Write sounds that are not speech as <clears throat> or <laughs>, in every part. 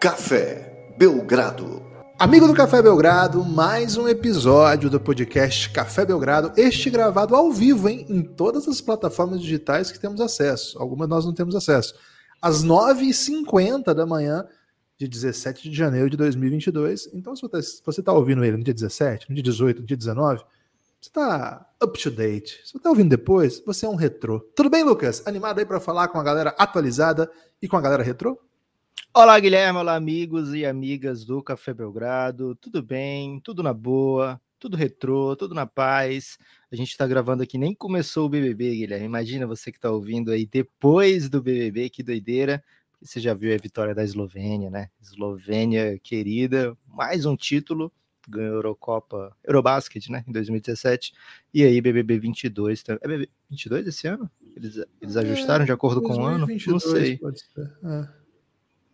Café Belgrado. Amigo do Café Belgrado, mais um episódio do podcast Café Belgrado, este gravado ao vivo, hein, em todas as plataformas digitais que temos acesso. Algumas nós não temos acesso. Às 9h50 da manhã de 17 de janeiro de 2022. Então, se você está ouvindo ele no dia 17, no dia 18, no dia 19, você está up to date. Se você está ouvindo depois, você é um retrô. Tudo bem, Lucas? Animado aí para falar com a galera atualizada e com a galera retrô? Olá, Guilherme. Olá, amigos e amigas do Café Belgrado. Tudo bem? Tudo na boa? Tudo retrô? Tudo na paz? A gente está gravando aqui, nem começou o BBB, Guilherme. Imagina você que está ouvindo aí depois do BBB, que doideira. Você já viu a vitória da Eslovênia, né? Eslovênia querida, mais um título ganhou a Eurocopa, Eurobasket, né, em 2017, e aí BBB 22, é BBB 22 esse ano? Eles, eles é, ajustaram de acordo 2022, com o ano? Não sei. É.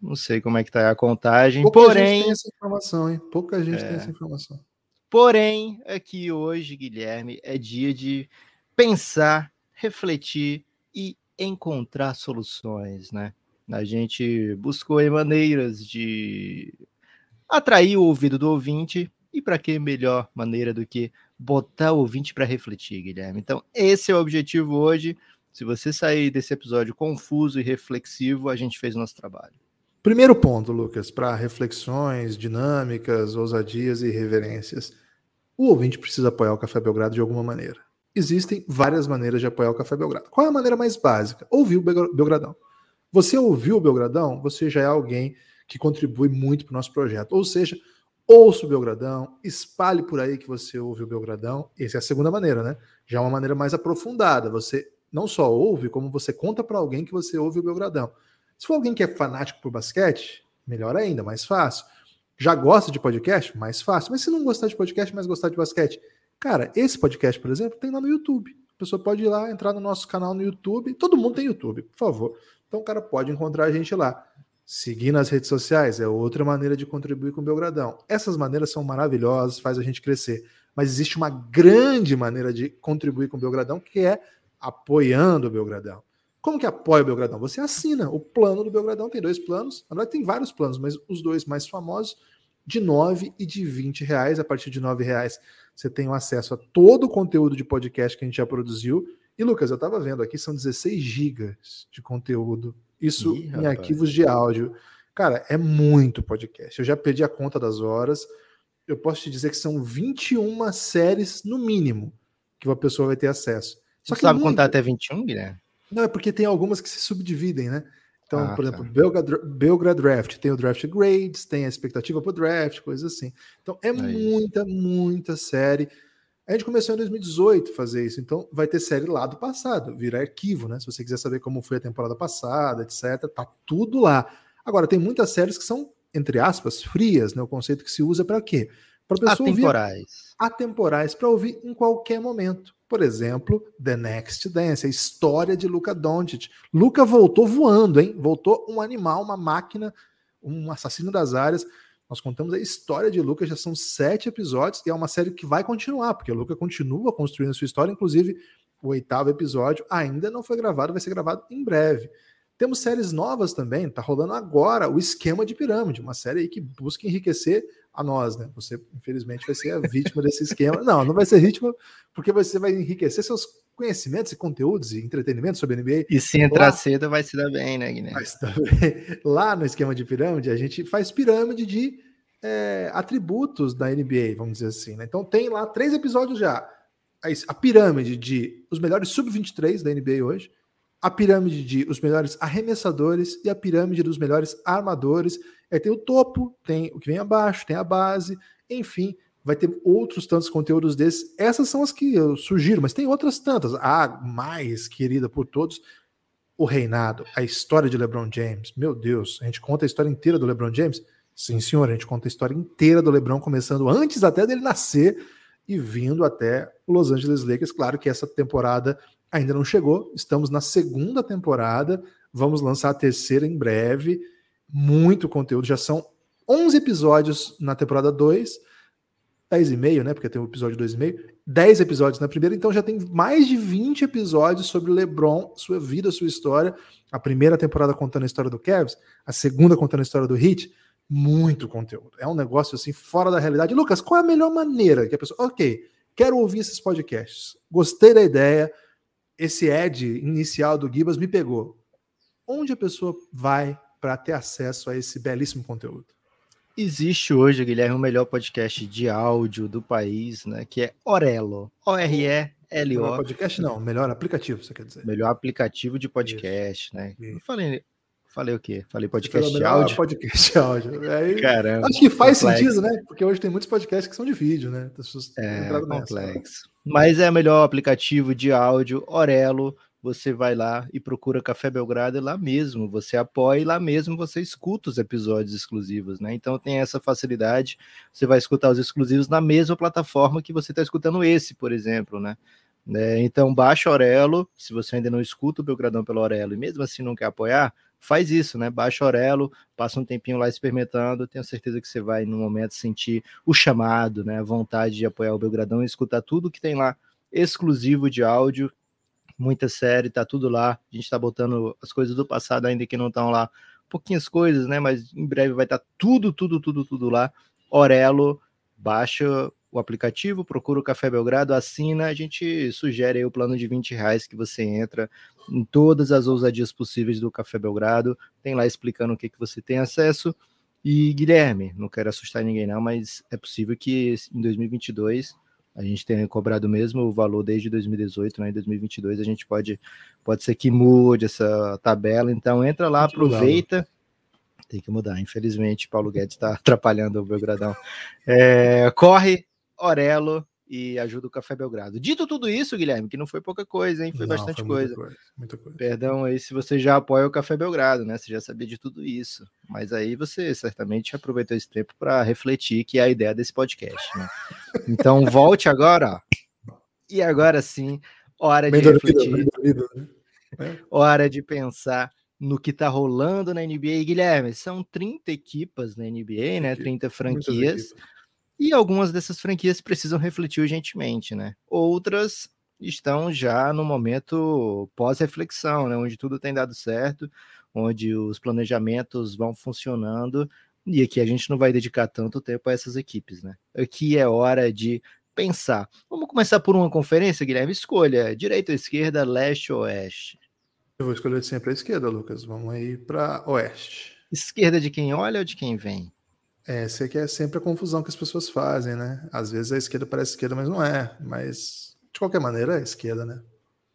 Não sei como é que tá a contagem, Pouca porém... gente tem essa informação, hein? Pouca gente é. tem essa informação. Porém, aqui hoje, Guilherme, é dia de pensar, refletir e encontrar soluções, né? A gente buscou maneiras de atrair o ouvido do ouvinte e para que melhor maneira do que botar o ouvinte para refletir, Guilherme? Então, esse é o objetivo hoje. Se você sair desse episódio confuso e reflexivo, a gente fez o nosso trabalho. Primeiro ponto, Lucas, para reflexões, dinâmicas, ousadias e reverências. O ouvinte precisa apoiar o Café Belgrado de alguma maneira. Existem várias maneiras de apoiar o Café Belgrado. Qual é a maneira mais básica? Ouvir o Belgradão. Você ouviu o Belgradão, você já é alguém que contribui muito para o nosso projeto. Ou seja, ouça o Belgradão, espalhe por aí que você ouve o Belgradão. Essa é a segunda maneira, né? Já é uma maneira mais aprofundada. Você não só ouve, como você conta para alguém que você ouve o Belgradão. Se for alguém que é fanático por basquete, melhor ainda, mais fácil. Já gosta de podcast? Mais fácil. Mas se não gostar de podcast, mas gostar de basquete, cara, esse podcast, por exemplo, tem lá no YouTube. A pessoa pode ir lá, entrar no nosso canal no YouTube. Todo mundo tem YouTube, por favor. Então o cara pode encontrar a gente lá. Seguir nas redes sociais é outra maneira de contribuir com o Belgradão. Essas maneiras são maravilhosas, faz a gente crescer. Mas existe uma grande maneira de contribuir com o Belgradão, que é apoiando o Belgradão. Como que apoia o Belgradão? Você assina o plano do Belgradão, tem dois planos. Na verdade, tem vários planos, mas os dois mais famosos, de 9 e de 20 reais. A partir de 9 reais, você tem acesso a todo o conteúdo de podcast que a gente já produziu. E, Lucas, eu estava vendo aqui, são 16 gigas de conteúdo isso Ih, em arquivos de áudio. Cara, é muito podcast. Eu já perdi a conta das horas. Eu posso te dizer que são 21 séries, no mínimo, que uma pessoa vai ter acesso. Só Você que sabe muito... contar até 21, Guilherme? Não, é porque tem algumas que se subdividem, né? Então, ah, por exemplo, tá. Draft tem o Draft Grades, tem a expectativa para o draft, coisas assim. Então, é, é muita, isso. muita série. A gente começou em 2018 a fazer isso, então vai ter série lá do passado, virar arquivo, né? Se você quiser saber como foi a temporada passada, etc, tá tudo lá. Agora, tem muitas séries que são, entre aspas, frias, né? O conceito que se usa para quê? Para pessoa atemporais. Ouvir, atemporais, para ouvir em qualquer momento. Por exemplo, The Next Dance, a história de Luca Doncic. Luca voltou voando, hein? Voltou um animal, uma máquina, um assassino das áreas nós contamos a história de Lucas, já são sete episódios, e é uma série que vai continuar, porque o Lucas continua construindo a sua história, inclusive o oitavo episódio ainda não foi gravado, vai ser gravado em breve. Temos séries novas também, tá rolando agora o Esquema de Pirâmide, uma série aí que busca enriquecer a nós, né? Você, infelizmente, vai ser a <laughs> vítima desse esquema. Não, não vai ser vítima, porque você vai enriquecer seus conhecimentos e conteúdos e entretenimento sobre a NBA. E se entrar lá, cedo, vai se dar bem, né, Guilherme? Vai se dar bem. Lá no esquema de pirâmide, a gente faz pirâmide de é, atributos da NBA, vamos dizer assim. Né? Então tem lá três episódios já. A, a pirâmide de os melhores sub-23 da NBA hoje, a pirâmide de os melhores arremessadores e a pirâmide dos melhores armadores. Aí tem o topo, tem o que vem abaixo, tem a base, enfim vai ter outros tantos conteúdos desses. Essas são as que eu sugiro, mas tem outras tantas. A mais querida por todos, o reinado, a história de LeBron James. Meu Deus, a gente conta a história inteira do LeBron James? Sim, senhor, a gente conta a história inteira do LeBron, começando antes até dele nascer e vindo até Los Angeles Lakers. Claro que essa temporada ainda não chegou, estamos na segunda temporada, vamos lançar a terceira em breve. Muito conteúdo, já são 11 episódios na temporada 2 10,5, né? Porque tem o episódio 2,5. 10 episódios na primeira, então já tem mais de 20 episódios sobre LeBron, sua vida, sua história. A primeira temporada contando a história do Cavs, a segunda contando a história do Heat. muito conteúdo. É um negócio assim fora da realidade. Lucas, qual é a melhor maneira que a pessoa. Ok, quero ouvir esses podcasts. Gostei da ideia. Esse ad inicial do Gibas me pegou. Onde a pessoa vai para ter acesso a esse belíssimo conteúdo? Existe hoje, Guilherme, o melhor podcast de áudio do país, né? Que é Orelo. O-R-E-L-O. Melhor podcast não, melhor aplicativo, você quer dizer. Melhor aplicativo de podcast, Isso. né? Isso. falei, Falei o quê? Falei podcast de áudio? Podcast áudio. Aí, Caramba. Acho que faz complexo. sentido, né? Porque hoje tem muitos podcasts que são de vídeo, né? É, complexo. Mas é o melhor aplicativo de áudio, Orelo. Você vai lá e procura Café Belgrado lá mesmo. Você apoia e lá mesmo você escuta os episódios exclusivos, né? Então tem essa facilidade. Você vai escutar os exclusivos na mesma plataforma que você está escutando esse, por exemplo, né? É, então baixa Orelo. Se você ainda não escuta o Belgradão pelo Orelo e mesmo assim não quer apoiar, faz isso, né? Baixa Orelo, passa um tempinho lá experimentando, tenho certeza que você vai, no momento, sentir o chamado, né? A vontade de apoiar o Belgradão e escutar tudo que tem lá exclusivo de áudio, muita série, tá tudo lá. A gente tá botando as coisas do passado ainda que não estão lá, pouquinhas coisas, né? Mas em breve vai estar tá tudo, tudo, tudo, tudo lá. Orelo, baixa o aplicativo, procura o Café Belgrado, assina, a gente sugere o plano de 20 reais que você entra em todas as ousadias possíveis do Café Belgrado, tem lá explicando o que, que você tem acesso. E Guilherme, não quero assustar ninguém não, mas é possível que em 2022 a gente tenha cobrado mesmo o valor desde 2018, né? Em 2022 a gente pode pode ser que mude essa tabela, então entra lá, aproveita. Tem que mudar, infelizmente, Paulo Guedes está <laughs> atrapalhando o Belgradão. É, corre, Orelo e ajuda o Café Belgrado. Dito tudo isso, Guilherme, que não foi pouca coisa, hein? Foi não, bastante foi coisa. coisa. Muita coisa. Perdão aí se você já apoia o Café Belgrado, né? Você já sabia de tudo isso. Mas aí você certamente aproveitou esse tempo para refletir que é a ideia desse podcast, né? Então <laughs> volte agora. E agora sim, hora de refletir. né? é. Hora de pensar no que tá rolando na NBA. Guilherme, são 30 equipas na NBA, né? 30 franquias e algumas dessas franquias precisam refletir urgentemente, né? Outras estão já no momento pós-reflexão, né? Onde tudo tem dado certo, onde os planejamentos vão funcionando. E aqui a gente não vai dedicar tanto tempo a essas equipes, né? Aqui é hora de pensar. Vamos começar por uma conferência, Guilherme? Escolha: direita ou esquerda, leste ou oeste? Eu vou escolher sempre a esquerda, Lucas. Vamos aí para oeste. Esquerda de quem olha ou de quem vem? É, sei que é sempre a confusão que as pessoas fazem, né? Às vezes a esquerda parece esquerda, mas não é. Mas, de qualquer maneira, é esquerda, né?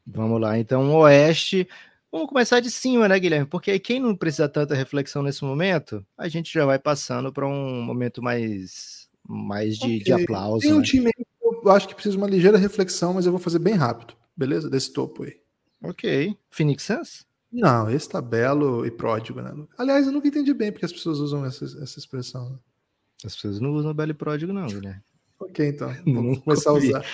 Vamos lá, então, o Oeste. Vamos começar de cima, né, Guilherme? Porque quem não precisa tanta reflexão nesse momento, a gente já vai passando para um momento mais, mais de, okay. de aplauso. Tem um né? time que eu acho que precisa de uma ligeira reflexão, mas eu vou fazer bem rápido, beleza? Desse topo aí. Ok. Phoenix Suns? Não, esse tá belo e pródigo, né? Aliás, eu nunca entendi bem porque as pessoas usam essa, essa expressão. Né? As pessoas não usam belo e pródigo, não, né? ok, então. <laughs> Vamos começar a usar.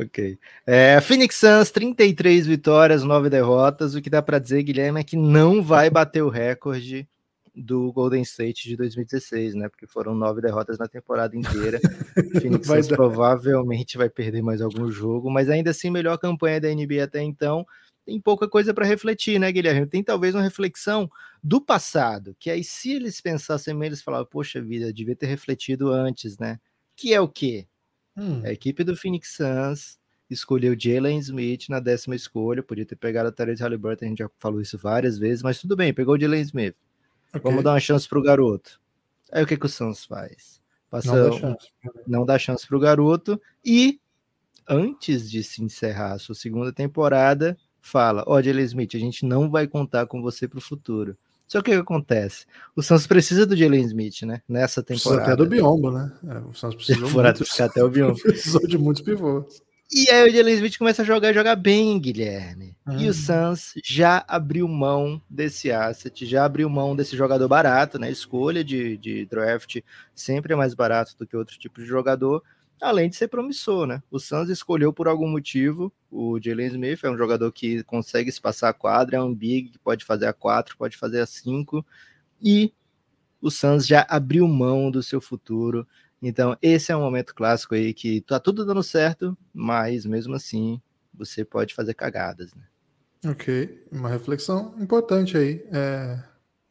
Ok. É, Phoenix Suns, 33 vitórias, 9 derrotas. O que dá para dizer, Guilherme, é que não vai bater o recorde do Golden State de 2016, né? Porque foram nove derrotas na temporada inteira. <laughs> Phoenix Suns provavelmente vai perder mais algum jogo, mas ainda assim, melhor campanha da NBA até então tem pouca coisa para refletir, né, Guilherme? Tem talvez uma reflexão do passado, que aí se eles pensassem eles falavam, poxa vida, devia ter refletido antes, né? Que é o quê? Hum. A equipe do Phoenix Suns escolheu Jalen Smith na décima escolha, podia ter pegado a Therese Halliburton, a gente já falou isso várias vezes, mas tudo bem, pegou o Jalen Smith. Okay. Vamos dar uma chance pro garoto. Aí o que, que o Suns faz? Passa, não dá chance, não dá chance pro garoto e antes de se encerrar a sua segunda temporada, fala: Ó, oh, Jalen Smith, a gente não vai contar com você para o futuro. Só que o que acontece? O Santos precisa do Jalen Smith, né? Nessa temporada. Precisa até do Biombo, né? É, o Santos precisa <laughs> muito. até o Biombo. <laughs> Precisou de muitos pivôs. E aí o Jalen Smith começa a jogar jogar bem, Guilherme. Hum. E o hum. Suns já abriu mão desse asset, já abriu mão desse jogador barato, né? Escolha de, de draft sempre é mais barato do que outro tipo de jogador além de ser promissor, né? O Suns escolheu por algum motivo o Jalen Smith, é um jogador que consegue se passar a quadra, é um big que pode fazer a quatro, pode fazer a cinco, e o Suns já abriu mão do seu futuro. Então, esse é um momento clássico aí que tá tudo dando certo, mas mesmo assim você pode fazer cagadas, né? Ok, uma reflexão importante aí. É...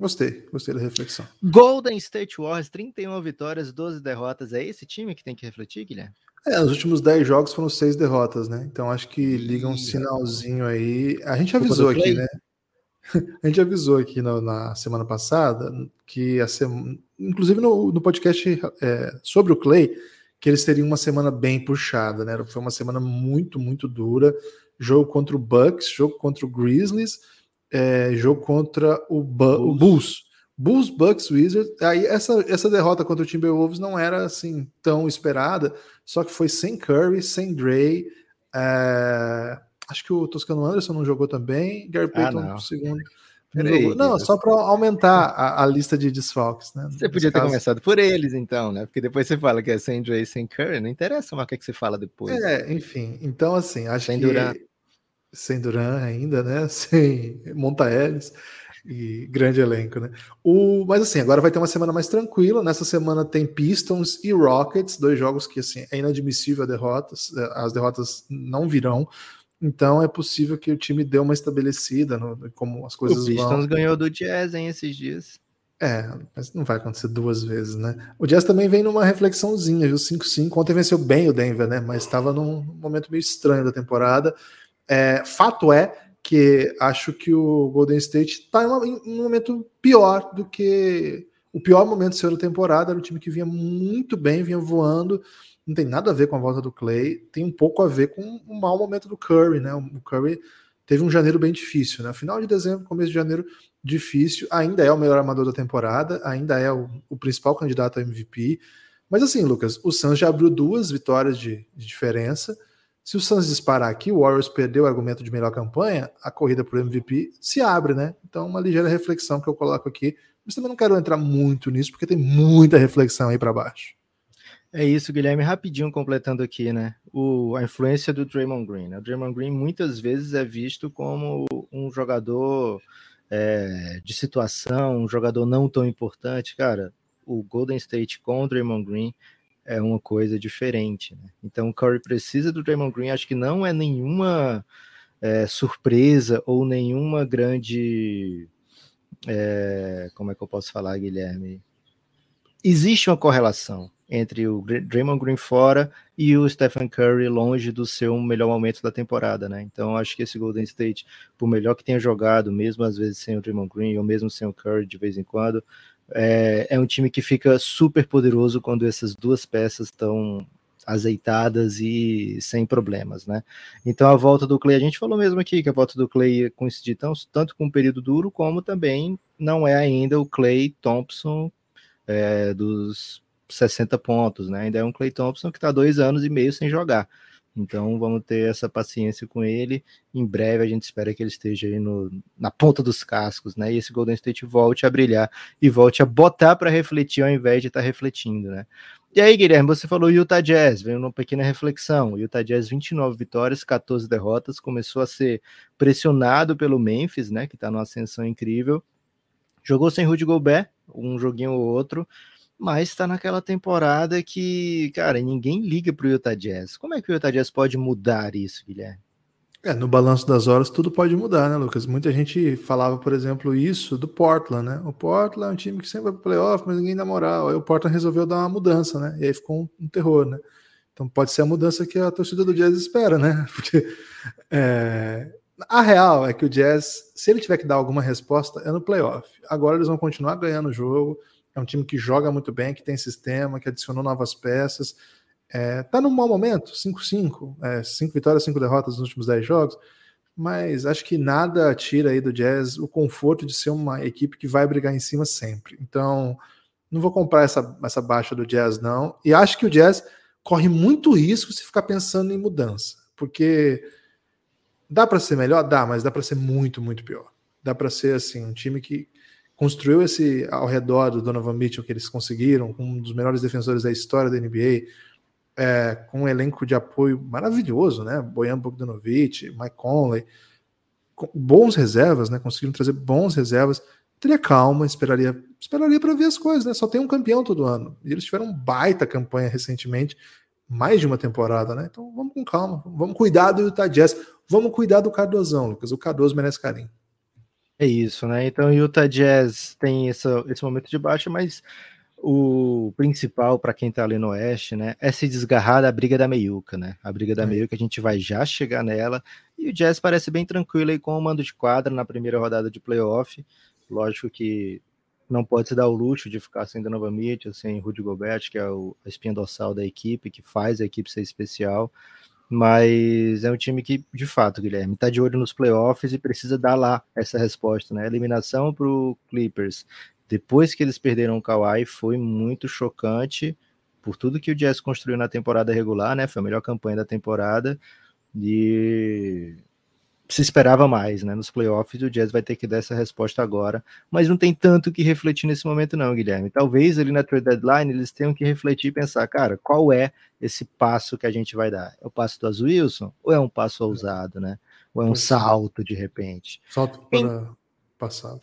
Gostei, gostei da reflexão. Golden State Warriors, 31 vitórias, 12 derrotas. É esse time que tem que refletir, Guilherme? É, os últimos 10 jogos foram seis derrotas, né? Então acho que liga um sinalzinho aí. A gente avisou aqui, né? <laughs> A gente avisou aqui no, na semana passada que a semana, inclusive no, no podcast é, sobre o Clay, que eles teriam uma semana bem puxada, né? Foi uma semana muito, muito dura. Jogo contra o Bucks, jogo contra o Grizzlies, é, jogo contra o, Bu Bulls. o Bulls. Bulls, Bucks, Wizards. Aí essa, essa derrota contra o Timberwolves não era assim tão esperada, só que foi sem Curry, sem Dre. É, acho que o Toscano Anderson não jogou também, Gary ah, Payton ah, segundo. Não, não só para aumentar a, a, lista de desfalques, né? Você podia ter caso. começado por eles, então, né? Porque depois você fala que é sem Dre e sem Curry, não interessa mais o que, é que você fala depois. É, enfim. Então, assim, acho sem que. Duran. Sem Duran ainda, né? <laughs> Sem Monta Ellis e grande elenco, né? O, mas assim, agora vai ter uma semana mais tranquila. Nessa semana tem Pistons e Rockets, dois jogos que assim é inadmissível a derrotas. As derrotas não virão. Então é possível que o time dê uma estabelecida no, como as coisas o Pistons vão. ganhou do Jazz em esses dias. É, mas não vai acontecer duas vezes, né? O Jazz também vem numa reflexãozinha, viu? 5-5. Ontem venceu bem o Denver, né? Mas estava num momento meio estranho da temporada. É, fato é que acho que o Golden State está em, um momento pior do que o pior momento da temporada. Era um time que vinha muito bem, vinha voando não tem nada a ver com a volta do Clay, tem um pouco a ver com o mau momento do Curry, né? O Curry teve um janeiro bem difícil, né? Final de dezembro, começo de janeiro difícil, ainda é o melhor armador da temporada, ainda é o, o principal candidato a MVP. Mas assim, Lucas, o Suns já abriu duas vitórias de, de diferença. Se o Suns disparar aqui, o Warriors perdeu o argumento de melhor campanha, a corrida o MVP se abre, né? Então, uma ligeira reflexão que eu coloco aqui. Mas também não quero entrar muito nisso, porque tem muita reflexão aí para baixo. É isso, Guilherme. Rapidinho completando aqui, né? O, a influência do Draymond Green. Né? O Draymond Green muitas vezes é visto como um jogador é, de situação, um jogador não tão importante. Cara, o Golden State com o Draymond Green é uma coisa diferente. Né? Então o Curry precisa do Draymond Green. Acho que não é nenhuma é, surpresa ou nenhuma grande. É, como é que eu posso falar, Guilherme? Existe uma correlação entre o Draymond Green fora e o Stephen Curry longe do seu melhor momento da temporada, né? Então acho que esse Golden State, por melhor que tenha jogado, mesmo às vezes sem o Draymond Green ou mesmo sem o Curry de vez em quando, é, é um time que fica super poderoso quando essas duas peças estão azeitadas e sem problemas, né? Então a volta do Clay, a gente falou mesmo aqui que a volta do Clay coincidiu tanto com um período duro, como também não é ainda o Clay Thompson é, dos 60 pontos, né? Ainda é um Clay Thompson que está dois anos e meio sem jogar. Então vamos ter essa paciência com ele. Em breve a gente espera que ele esteja aí no, na ponta dos cascos, né? E esse Golden State volte a brilhar e volte a botar para refletir ao invés de estar tá refletindo, né? E aí, Guilherme, você falou Utah Jazz, veio uma pequena reflexão. Utah Jazz 29 vitórias, 14 derrotas, começou a ser pressionado pelo Memphis, né? Que está numa ascensão incrível. Jogou sem Rudy Gobert, um joguinho ou outro mas está naquela temporada que, cara, ninguém liga para o Utah Jazz. Como é que o Utah Jazz pode mudar isso, Guilherme? É, no balanço das horas tudo pode mudar, né, Lucas? Muita gente falava, por exemplo, isso do Portland, né? O Portland é um time que sempre vai para playoff, mas ninguém dá moral. Aí o Portland resolveu dar uma mudança, né? E aí ficou um, um, terror, né? Então pode ser a mudança que a torcida do Jazz espera, né? <laughs> Porque é... a real é que o Jazz, se ele tiver que dar alguma resposta, é no playoff. Agora eles vão continuar ganhando o jogo é um time que joga muito bem, que tem sistema, que adicionou novas peças. É, tá num mau momento, 5-5, 5 é, vitórias, 5 derrotas nos últimos 10 jogos, mas acho que nada tira aí do Jazz o conforto de ser uma equipe que vai brigar em cima sempre. Então, não vou comprar essa, essa baixa do Jazz, não. E acho que o Jazz corre muito risco se ficar pensando em mudança, porque dá para ser melhor? Dá, mas dá para ser muito, muito pior. Dá para ser assim, um time que construiu esse ao redor do Donovan Mitchell que eles conseguiram, um dos melhores defensores da história da NBA, é, com um elenco de apoio maravilhoso, né? Bojan Bogdanovic, Mike Conley, bons reservas, né? Conseguiram trazer bons reservas. Teria calma, esperaria, esperaria para ver as coisas, né? Só tem um campeão todo ano. E eles tiveram baita campanha recentemente, mais de uma temporada, né? Então vamos com calma, vamos cuidar do Utah Jazz, vamos cuidar do Cardozão, Lucas. O Cardoso merece carinho. É isso, né? Então o Utah Jazz tem essa, esse momento de baixa, mas o principal para quem tá ali no oeste, né, é se desgarrar da briga da meiuca, né? A briga da é. meiuca a gente vai já chegar nela. E o Jazz parece bem tranquilo aí com o mando de quadra na primeira rodada de playoff. Lógico que não pode se dar o luxo de ficar sem Donovan Mitchell, sem Rudy Gobert, que é o, a espinha dorsal da equipe, que faz a equipe ser especial. Mas é um time que, de fato, Guilherme, está de olho nos playoffs e precisa dar lá essa resposta, né? Eliminação para o Clippers depois que eles perderam o Kawhi, foi muito chocante por tudo que o Jazz construiu na temporada regular, né? Foi a melhor campanha da temporada e se esperava mais, né? Nos playoffs o Jazz vai ter que dar essa resposta agora, mas não tem tanto que refletir nesse momento não, Guilherme. Talvez ali na trade deadline eles tenham que refletir e pensar, cara, qual é esse passo que a gente vai dar? É o passo do Azul Wilson ou é um passo ousado, né? Ou é um salto de repente? Salto para Quem... passado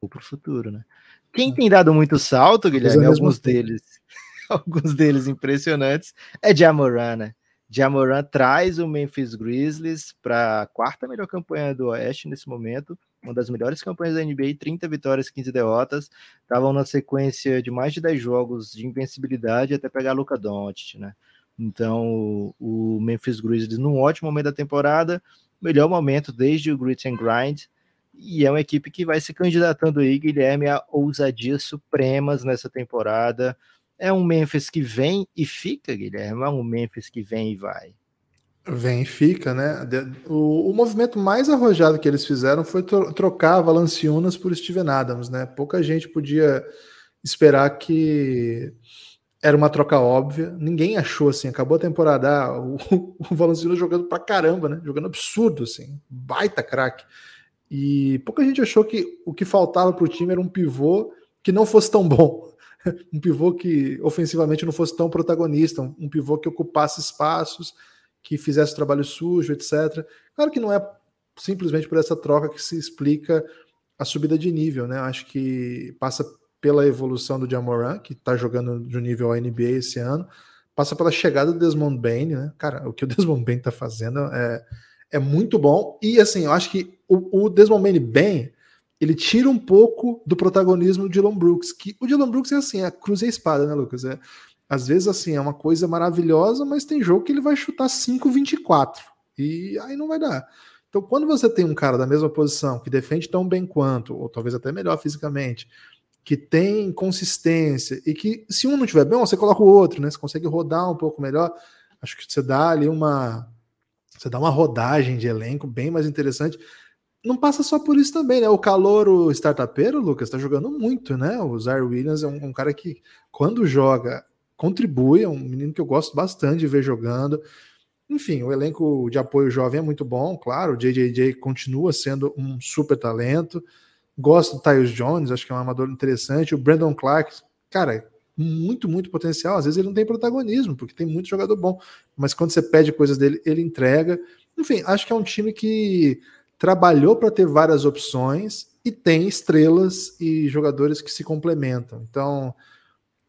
ou para o futuro, né? Quem tem dado muito salto, Guilherme, alguns deles, <laughs> alguns deles impressionantes, é Jamoran, né? Jamoran traz o Memphis Grizzlies para a quarta melhor campanha do Oeste nesse momento, uma das melhores campanhas da NBA, 30 vitórias, 15 derrotas, estavam na sequência de mais de 10 jogos de invencibilidade até pegar Luca Doncic, né? Então, o Memphis Grizzlies num ótimo momento da temporada, melhor momento desde o Grit and Grind, e é uma equipe que vai se candidatando aí, Guilherme, a ousadias supremas nessa temporada. É um Memphis que vem e fica, Guilherme? É um Memphis que vem e vai? Vem e fica, né? O, o movimento mais arrojado que eles fizeram foi tro trocar Valanciunas por Steven Adams, né? Pouca gente podia esperar que era uma troca óbvia. Ninguém achou assim. Acabou a temporada, ah, o, <laughs> o Valanciunas jogando pra caramba, né? Jogando absurdo, assim. Baita craque. E pouca gente achou que o que faltava para o time era um pivô que não fosse tão bom. <laughs> um pivô que ofensivamente não fosse tão protagonista, um pivô que ocupasse espaços, que fizesse trabalho sujo, etc. Claro que não é simplesmente por essa troca que se explica a subida de nível, né? Acho que passa pela evolução do Jamoran, que está jogando de um nível NBA esse ano, passa pela chegada do Desmond Bain, né? Cara, o que o <laughs> Desmond Bain está fazendo é é muito bom. E assim, eu acho que o, o Desmond bem, ele tira um pouco do protagonismo do Dylan Brooks, que o Dylan Brooks é assim, é cruz e espada, né, Lucas? É, às vezes, assim, é uma coisa maravilhosa, mas tem jogo que ele vai chutar 5-24, e aí não vai dar. Então, quando você tem um cara da mesma posição, que defende tão bem quanto, ou talvez até melhor fisicamente, que tem consistência, e que se um não tiver bem, você coloca o outro, né? Você consegue rodar um pouco melhor. Acho que você dá ali uma, você dá uma rodagem de elenco bem mais interessante. Não passa só por isso também, né? O calor, o startupeiro, Lucas, tá jogando muito, né? O Zaire Williams é um, um, cara que, quando joga, contribui. É um menino que eu gosto bastante de ver jogando. Enfim, o elenco de apoio jovem é muito bom, claro. O JJJ continua sendo um super talento. Gosto do Tyus Jones, acho que é um amador interessante. O Brandon Clark, cara, muito, muito potencial. Às vezes ele não tem protagonismo, porque tem muito jogador bom. Mas quando você pede coisas dele, ele entrega. Enfim, acho que é um time que trabalhou para ter várias opções e tem estrelas e jogadores que se complementam. Então,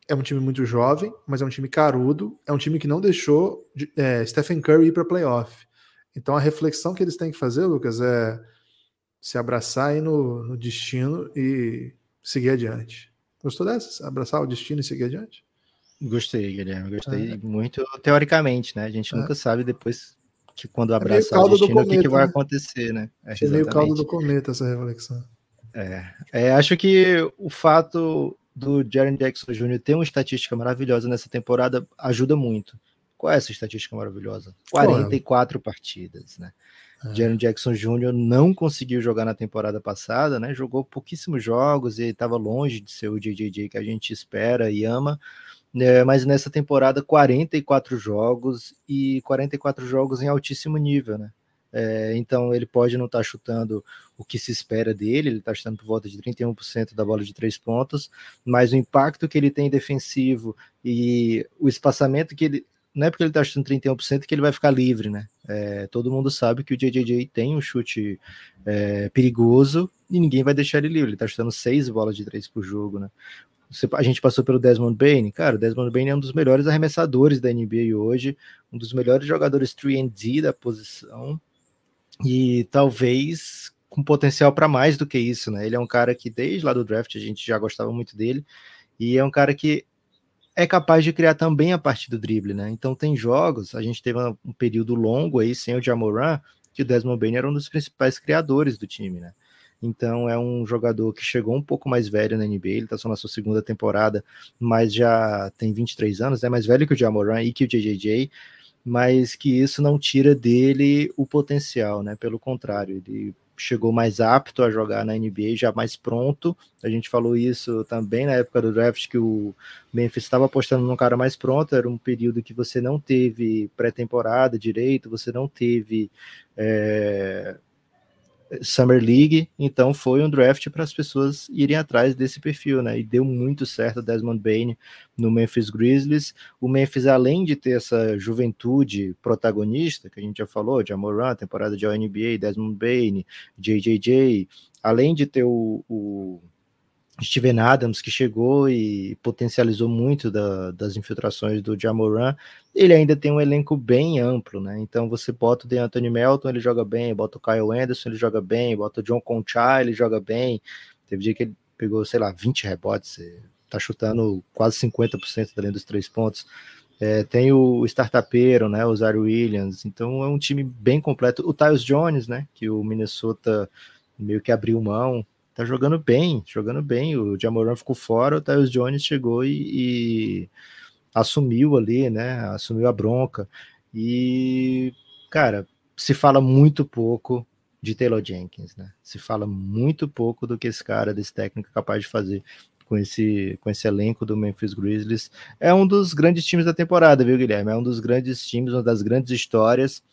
é um time muito jovem, mas é um time carudo. É um time que não deixou é, Stephen Curry ir para playoff. Então, a reflexão que eles têm que fazer, Lucas, é se abraçar aí no, no destino e seguir adiante. Gostou dessas? Abraçar o destino e seguir adiante? Gostei, Guilherme. Gostei é. muito teoricamente, né? A gente é. nunca sabe depois que quando abraçar é o destino cometa, o que, que vai né? acontecer, né? É, é meio caldo do cometa essa reflexão. É. é. Acho que o fato do Jaren Jackson Jr. ter uma estatística maravilhosa nessa temporada ajuda muito. Qual é essa estatística maravilhosa? 44 partidas, né? É. Jaron Jackson Jr. não conseguiu jogar na temporada passada, né? Jogou pouquíssimos jogos e estava longe de ser o JJJ que a gente espera e ama. É, mas nessa temporada, 44 jogos e 44 jogos em altíssimo nível, né? É, então ele pode não estar tá chutando o que se espera dele, ele está chutando por volta de 31% da bola de três pontos, mas o impacto que ele tem defensivo e o espaçamento que ele não é porque ele está chutando 31% que ele vai ficar livre, né? É, todo mundo sabe que o JJJ tem um chute é, perigoso e ninguém vai deixar ele livre. Ele está chutando seis bolas de três por jogo, né? A gente passou pelo Desmond Bain, cara. O Desmond Bain é um dos melhores arremessadores da NBA hoje, um dos melhores jogadores 3D da posição. E talvez com potencial para mais do que isso, né? Ele é um cara que desde lá do draft a gente já gostava muito dele e é um cara que é capaz de criar também a partir do drible, né? Então tem jogos, a gente teve um período longo aí sem o Jamoran, que o Desmond Bain era um dos principais criadores do time, né? Então é um jogador que chegou um pouco mais velho na NBA, ele tá só na sua segunda temporada, mas já tem 23 anos, é né? mais velho que o Jamoran e que o JJJ, mas que isso não tira dele o potencial, né? Pelo contrário, ele chegou mais apto a jogar na NBA, já mais pronto. A gente falou isso também na época do draft, que o Memphis estava apostando num cara mais pronto. Era um período que você não teve pré-temporada direito, você não teve. É Summer League, então foi um draft para as pessoas irem atrás desse perfil, né? E deu muito certo Desmond Bain no Memphis Grizzlies. O Memphis, além de ter essa juventude protagonista, que a gente já falou, de Amoran, temporada de NBA, Desmond Bain, JJJ, além de ter o, o Steven Adams, que chegou e potencializou muito da, das infiltrações do Jamoran, ele ainda tem um elenco bem amplo, né? Então você bota o DeAnthony Melton, ele joga bem, bota o Kyle Anderson, ele joga bem, bota o John Concha, ele joga bem. Teve dia que ele pegou, sei lá, 20 rebotes, tá chutando quase 50% da linha dos três pontos. É, tem o startupeiro, né, o Zaire Williams, então é um time bem completo. O Tyus Jones, né, que o Minnesota meio que abriu mão, tá jogando bem, jogando bem. O Jamoran ficou fora, o Tyus Jones chegou e, e, assumiu ali, né? Assumiu a bronca. E, cara, se fala muito pouco de Taylor Jenkins, né? Se fala muito pouco do que esse cara, desse técnico, é capaz de fazer com esse, com esse elenco do Memphis Grizzlies. É um dos grandes times da temporada, viu, Guilherme? É um dos grandes times, uma das grandes histórias.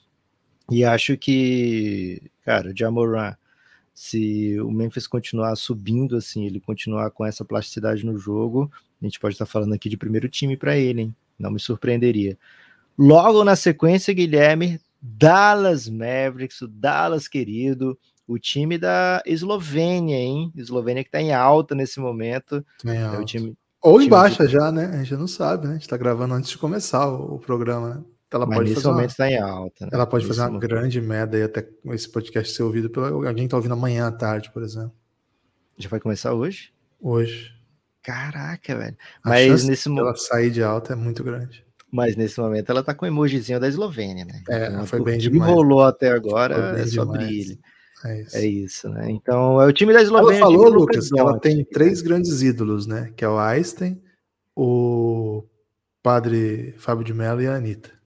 E acho que, cara, o Jamoran se o Memphis continuar subindo assim, ele continuar com essa plasticidade no jogo, a gente pode estar falando aqui de primeiro time para ele, hein? Não me surpreenderia. Logo na sequência, Guilherme, Dallas Mavericks, o Dallas querido, o time da Eslovênia, hein? Eslovênia que está em alta nesse momento. É o time, Ou em baixa já, né? A gente não sabe, né? A gente está gravando antes de começar o, o programa, né? Ela Mas pode nesse fazer momento está uma... em alta. Né? Ela pode nesse fazer uma momento. grande merda e até esse podcast ser ouvido por alguém que está ouvindo amanhã à tarde, por exemplo. Já vai começar hoje? Hoje. Caraca, velho. A Mas nesse momento. Ela sair de alta é muito grande. Mas nesse momento ela tá com o emojizinho da Eslovênia, né? É, então, foi bem o demais. rolou até agora é só brilho. É isso. é isso. né? Então é o time da Eslovênia. Ela falou, Lucas, que ela tem três grandes ídolos, né? Que é o Einstein, o padre Fábio de Mello e a Anitta.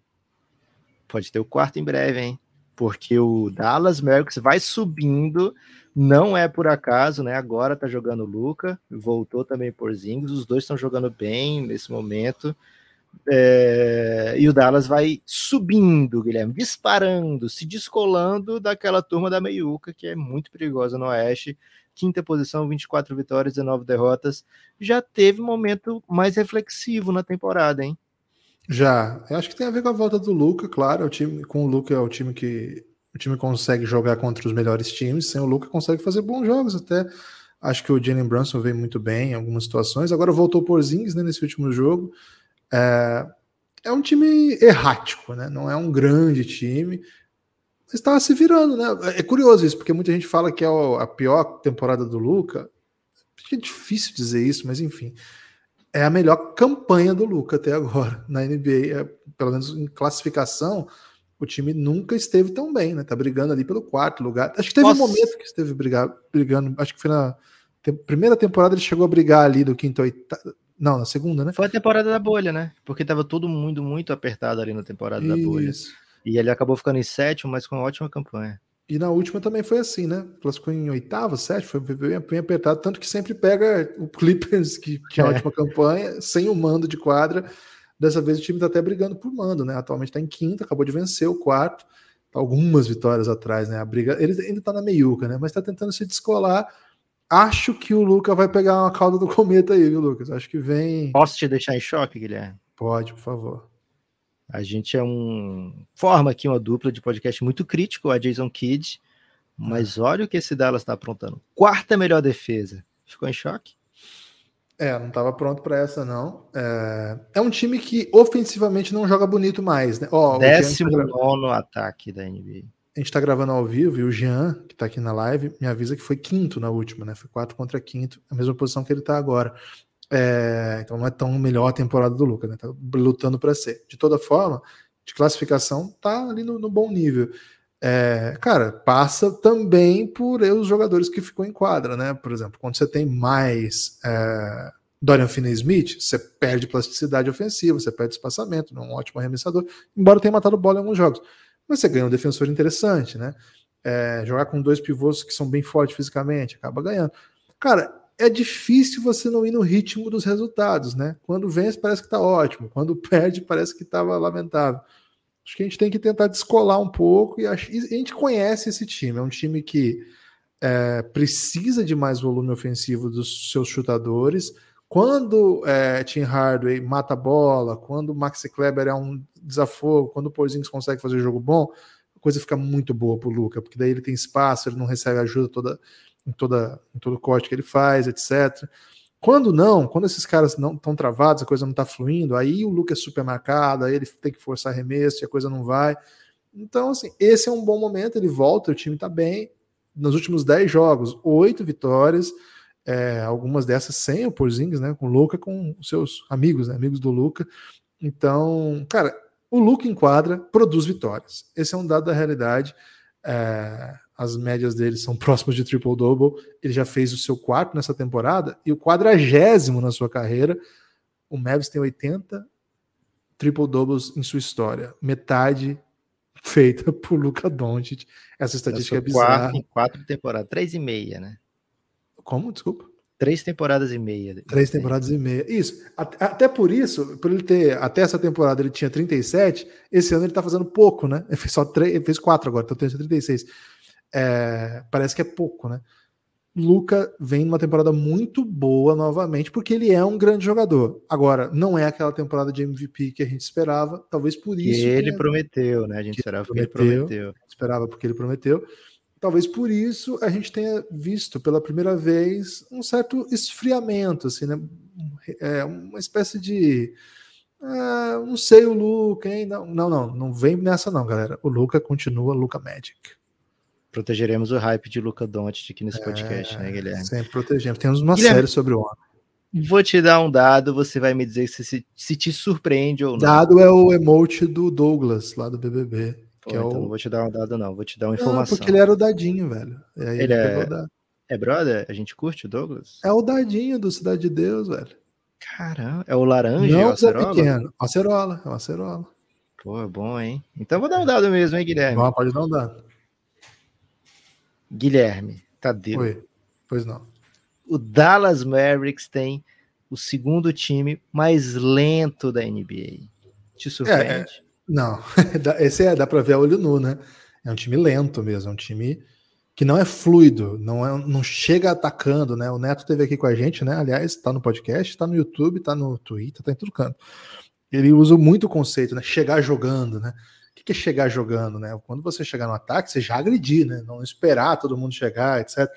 Pode ter o quarto em breve, hein? Porque o Dallas Mavericks vai subindo, não é por acaso, né? Agora tá jogando o Luca, voltou também por Zingos, os dois estão jogando bem nesse momento. É, e o Dallas vai subindo, Guilherme, disparando, se descolando daquela turma da meiuca que é muito perigosa no Oeste. Quinta posição, 24 vitórias, 19 derrotas. Já teve momento mais reflexivo na temporada, hein? Já, eu acho que tem a ver com a volta do Luca, claro. O time, com o Luca é o time que o time consegue jogar contra os melhores times. Sem o Luca consegue fazer bons jogos até. Acho que o Jalen Brunson veio muito bem em algumas situações. Agora voltou por Zings né, nesse último jogo. É, é um time errático, né? Não é um grande time, mas está se virando, né? É curioso isso, porque muita gente fala que é a pior temporada do Luca. Acho que é difícil dizer isso, mas enfim é a melhor campanha do Luca até agora <laughs> na NBA. É, pelo menos em classificação, o time nunca esteve tão bem, né? Tá brigando ali pelo quarto lugar. Acho que teve Nossa. um momento que esteve brigar, brigando, acho que foi na te, primeira temporada ele chegou a brigar ali do quinto oitavo. Não, na segunda, né? Foi a temporada da bolha, né? Porque tava todo mundo muito apertado ali na temporada Isso. da bolha. E ele acabou ficando em sétimo, mas com uma ótima campanha. E na última também foi assim, né? Classificou em oitavo, sétimo, foi bem, bem, apertado, tanto que sempre pega o Clippers, que tinha é. ótima campanha, sem o mando de quadra. Dessa vez o time está até brigando por mando, né? Atualmente está em quinta, acabou de vencer o quarto, tá algumas vitórias atrás, né? A briga, ele ainda está na meiuca, né? Mas está tentando se descolar. Acho que o Luca vai pegar uma cauda do cometa aí, viu, Lucas? Acho que vem. Posso te deixar em choque, Guilherme? Pode, por favor. A gente é um forma aqui uma dupla de podcast muito crítico a Jason Kidd, mas é. olha o que esse Dallas está aprontando. Quarta melhor defesa. Ficou em choque? É, não estava pronto para essa não. É... é, um time que ofensivamente não joga bonito mais, né? Ó, Décimo nono ataque da NBA. a gente está gravando ao vivo e o Jean, que está aqui na live, me avisa que foi quinto na última, né? Foi quatro contra quinto, a mesma posição que ele está agora. É, então não é tão melhor a temporada do Lucas, né? Tá lutando para ser. De toda forma, de classificação, tá ali no, no bom nível. É, cara, passa também por os jogadores que ficam em quadra, né? Por exemplo, quando você tem mais é, Dorian Finney-Smith, você perde plasticidade ofensiva, você perde espaçamento, não é um ótimo arremessador, embora tenha matado bola em alguns jogos. Mas você ganha um defensor interessante, né? É, jogar com dois pivôs que são bem fortes fisicamente, acaba ganhando. Cara, é difícil você não ir no ritmo dos resultados, né? Quando vence, parece que tá ótimo. Quando <laughs> perde, parece que estava lamentável. Acho que a gente tem que tentar descolar um pouco e a gente conhece esse time. É um time que é, precisa de mais volume ofensivo dos seus chutadores. Quando é, Tim Hardaway mata a bola, quando o Maxi Kleber é um desafogo, quando o Porzingis consegue fazer jogo bom, a coisa fica muito boa pro Luca, porque daí ele tem espaço, ele não recebe ajuda toda em, toda, em todo o corte que ele faz, etc. Quando não, quando esses caras não estão travados, a coisa não está fluindo, aí o Lucas é super marcado, aí ele tem que forçar arremesso e a coisa não vai. Então, assim, esse é um bom momento, ele volta, o time está bem. Nos últimos 10 jogos, oito vitórias, é, algumas dessas sem o Porzingis, né? Com o Luca, com os seus amigos, né, amigos do Luca. Então, cara, o Luca enquadra, produz vitórias. Esse é um dado da realidade. É, as médias dele são próximas de triple-double. Ele já fez o seu quarto nessa temporada e o quadragésimo na sua carreira. O Mavis tem 80 triple-doubles em sua história. Metade feita <laughs> por Luca Doncic. Essa estatística é bizarra. Quatro, em quatro temporadas, três e meia, né? Como? Desculpa. Três temporadas e meia. Três temporadas e meia. Isso. Até por isso, por ele ter. Até essa temporada ele tinha 37, esse ano ele tá fazendo pouco, né? Ele fez só três, ele fez quatro agora, então tem 36 é, parece que é pouco, né? Luca vem numa temporada muito boa novamente, porque ele é um grande jogador. Agora, não é aquela temporada de MVP que a gente esperava, talvez por isso. Que ele prometeu, né? A gente esperava porque ele prometeu. Esperava porque ele prometeu. Talvez por isso a gente tenha visto pela primeira vez um certo esfriamento, assim, né? É uma espécie de. Ah, não sei o Luca, hein? Não, não, não, não vem nessa, não, galera. O Luca continua Luca Magic protegeremos o hype de Luca Doncic aqui nesse podcast, né, é, Guilherme? Sempre protegemos. Temos uma Guilherme, série sobre o homem. Vou te dar um dado, você vai me dizer se, se te surpreende ou não. Dado é o emote do Douglas, lá do BBB. Pô, que é então o... não vou te dar um dado, não. Vou te dar uma informação. Não, porque ele era o dadinho, velho. ele, ele é... é brother? A gente curte o Douglas? É o dadinho do Cidade de Deus, velho. Caramba, é o laranja? Não, é o acerola? pequeno. Acerola, é o acerola. Pô, é bom, hein? Então vou dar um dado mesmo, hein, Guilherme? Não, pode dar um dado. Guilherme Tadeu. Oi, pois não. O Dallas Mavericks tem o segundo time mais lento da NBA. Te surpreende? É, é, não, <laughs> esse é, dá para ver a olho nu, né? É um time lento mesmo, é um time que não é fluido, não, é, não chega atacando, né? O Neto teve aqui com a gente, né? Aliás, tá no podcast, tá no YouTube, tá no Twitter, tá em todo canto. Ele usa muito o conceito, né? Chegar jogando, né? O que é chegar jogando, né? Quando você chegar no ataque, você já agredir, né? Não esperar todo mundo chegar, etc.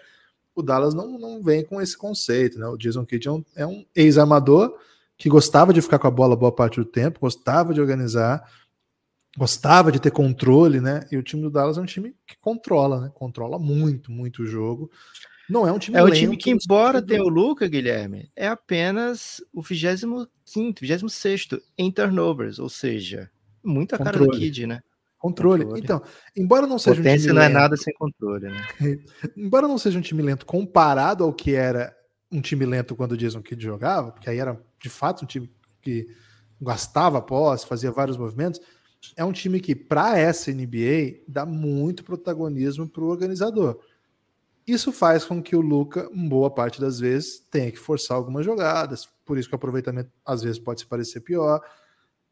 O Dallas não, não vem com esse conceito, né? O Jason Kidd é um, é um ex-amador que gostava de ficar com a bola boa parte do tempo, gostava de organizar, gostava de ter controle, né? E o time do Dallas é um time que controla, né? Controla muito, muito o jogo. Não é um time É um time que, embora tenha o Luca, Guilherme, é apenas o 25 26 em turnovers, ou seja, muita controle. cara do Kid, né? Controle. controle. Então, embora não seja Potência um time não é nada sem controle, né? <laughs> embora não seja um time lento comparado ao que era um time lento quando o Jason Kidd jogava, porque aí era de fato um time que gastava a posse, fazia vários movimentos, é um time que, para essa NBA, dá muito protagonismo para o organizador. Isso faz com que o Luca, boa parte das vezes, tenha que forçar algumas jogadas, por isso que o aproveitamento às vezes pode se parecer pior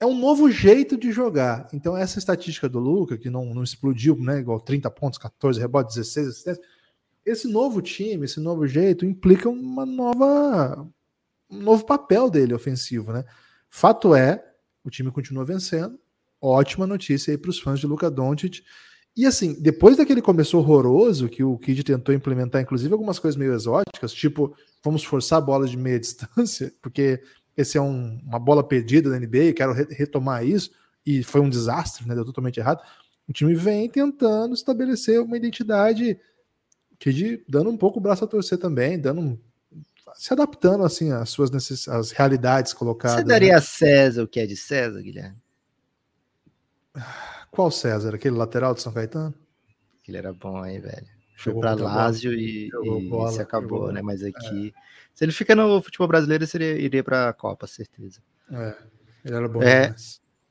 é um novo jeito de jogar. Então, essa estatística do Luca, que não, não explodiu, né? Igual 30 pontos, 14 rebotes, 16 assistências. Esse novo time, esse novo jeito, implica uma nova. um novo papel dele ofensivo, né? Fato é, o time continua vencendo. Ótima notícia aí para os fãs de Luca Doncic. E assim, depois daquele começo horroroso, que o Kid tentou implementar, inclusive, algumas coisas meio exóticas, tipo, vamos forçar bolas de meia distância, <laughs> porque esse é um, uma bola perdida da NBA, quero re retomar isso, e foi um desastre, né, deu totalmente errado. O time vem tentando estabelecer uma identidade que de, dando um pouco o braço a torcer também, dando um, se adaptando assim às suas necess... às realidades colocadas. Você daria né? a César o que é de César, Guilherme? Qual César? Aquele lateral de São Caetano? Ele era bom, hein, velho? Foi para Lazio e, e se acabou, né? Mas aqui, é. Se ele fica no futebol brasileiro, ele iria para a Copa, certeza. É, ele era bom. É,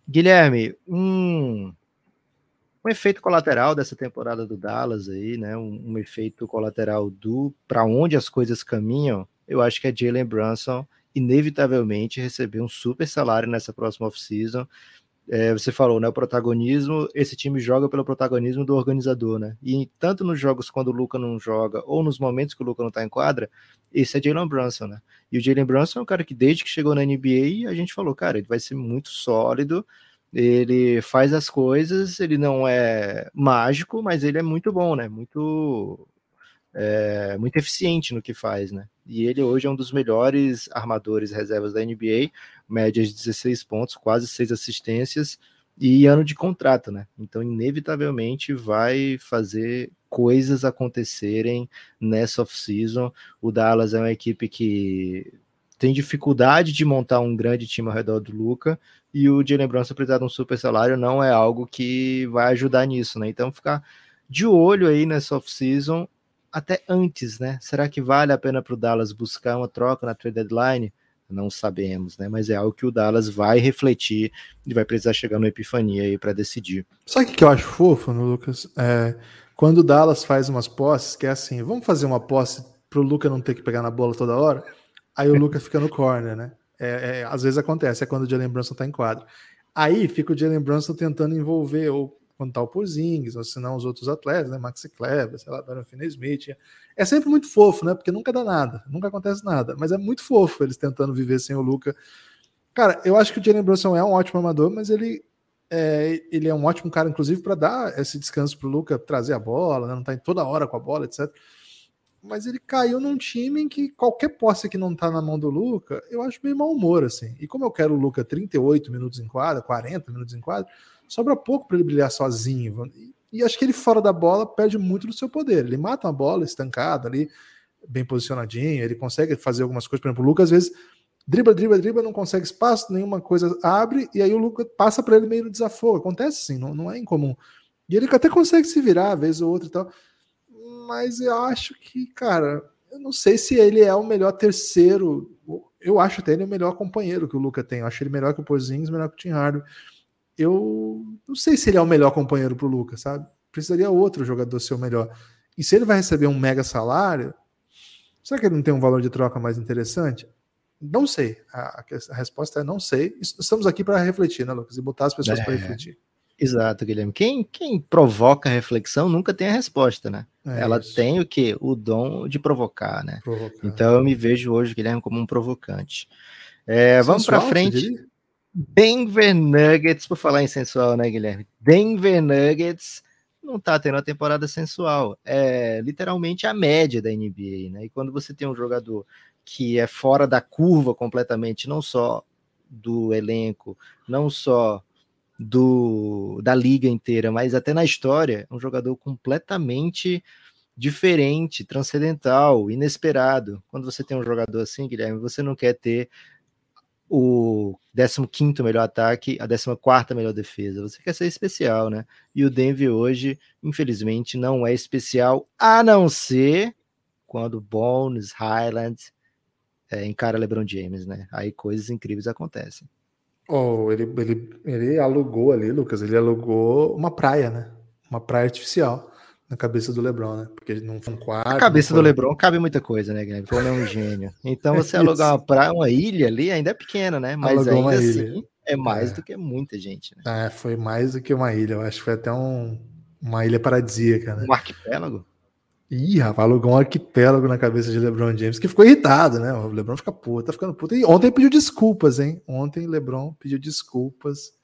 Guilherme, um, um efeito colateral dessa temporada do Dallas aí, né? Um, um efeito colateral do para onde as coisas caminham, eu acho que é Jalen Brunson inevitavelmente receber um super salário nessa próxima off-season é, você falou, né? O protagonismo, esse time joga pelo protagonismo do organizador, né? E tanto nos jogos quando o Luca não joga, ou nos momentos que o Luca não tá em quadra, esse é Jalen Brunson, né? E o Jalen Brunson é um cara que desde que chegou na NBA, a gente falou, cara, ele vai ser muito sólido, ele faz as coisas, ele não é mágico, mas ele é muito bom, né? Muito é, muito eficiente no que faz, né? E ele hoje é um dos melhores armadores reservas da NBA, média de 16 pontos, quase 6 assistências e ano de contrato, né? Então, inevitavelmente vai fazer coisas acontecerem nessa off-season. O Dallas é uma equipe que tem dificuldade de montar um grande time ao redor do Luca e o Jalen Brunson precisar de um super salário não é algo que vai ajudar nisso, né? Então, ficar de olho aí nessa off-season até antes, né? Será que vale a pena para o Dallas buscar uma troca na trade deadline? Não sabemos, né? Mas é algo que o Dallas vai refletir e vai precisar chegar no epifania aí para decidir. Sabe o que eu acho fofo, no Lucas? É, quando o Dallas faz umas posses, que é assim, vamos fazer uma posse para o Luca não ter que pegar na bola toda hora, aí o Luca fica no corner, né? É, é, às vezes acontece, é quando o Jalen Brunson tá em quadro. Aí fica o Jalen Brunson tentando envolver ou quando tá o Porzingis, ou se não os outros atletas, né? Maxi Kleber, sei lá, Baron Finney Smith. É sempre muito fofo, né? Porque nunca dá nada, nunca acontece nada. Mas é muito fofo eles tentando viver sem o Luca. Cara, eu acho que o Jalen Brunson é um ótimo amador, mas ele é, ele é um ótimo cara, inclusive, para dar esse descanso pro Luca trazer a bola, né? não tá em toda hora com a bola, etc. Mas ele caiu num time em que qualquer posse que não tá na mão do Luca, eu acho meio mau humor, assim. E como eu quero o Luca 38 minutos em quadra, 40 minutos em quadra, sobra pouco para ele brilhar sozinho. E, e, acho que ele fora da bola perde muito do seu poder. Ele mata uma bola estancada ali, bem posicionadinho, ele consegue fazer algumas coisas. Por exemplo, o Lucas às vezes dribla, dribla, dribla, não consegue espaço, nenhuma coisa abre, e aí o Lucas passa para ele meio no desafogo. Acontece assim, não, não é incomum. E ele até consegue se virar, vez ou outra e tal. Mas eu acho que, cara, eu não sei se ele é o melhor terceiro. Eu acho até ele o melhor companheiro que o Luca tem. Eu acho ele melhor que o Porzingis, melhor que o Tim Hardaway eu não sei se ele é o melhor companheiro para o Lucas, sabe? Precisaria outro jogador ser o melhor. E se ele vai receber um mega salário, será que ele não tem um valor de troca mais interessante? Não sei. A, a resposta é não sei. Estamos aqui para refletir, né, Lucas? E botar as pessoas é, para refletir. Exato, Guilherme. Quem, quem provoca a reflexão nunca tem a resposta, né? É Ela isso. tem o quê? O dom de provocar, né? Provocar. Então eu me vejo hoje, Guilherme, como um provocante. É, vamos para frente. Denver Nuggets, por falar em sensual, né, Guilherme? Denver Nuggets não tá tendo a temporada sensual. É literalmente a média da NBA, né? E quando você tem um jogador que é fora da curva completamente, não só do elenco, não só do da liga inteira, mas até na história, um jogador completamente diferente, transcendental, inesperado. Quando você tem um jogador assim, Guilherme, você não quer ter o 15 melhor ataque, a 14 melhor defesa. Você quer ser especial, né? E o Denver hoje, infelizmente, não é especial, a não ser quando Bones, Highland é, encara LeBron James, né? Aí coisas incríveis acontecem. Oh, ele, ele, ele alugou ali, Lucas, ele alugou uma praia, né? Uma praia artificial na cabeça do Lebron, né? Porque não foi um quarto. Na cabeça foi... do Lebron cabe muita coisa, né, Guilherme? Ele é um gênio. Então você <laughs> alugar uma praia, uma ilha ali, ainda é pequena, né? Mas Alugou ainda assim é mais é. do que muita gente, né? É, foi mais do que uma ilha. Eu acho que foi até um, uma ilha paradisíaca, né? Um arquipélago? Ih, rapaz, alugou um arquipélago na cabeça de LeBron James, que ficou irritado, né? O LeBron fica puto, tá ficando puto. E ontem pediu desculpas, hein? Ontem LeBron pediu desculpas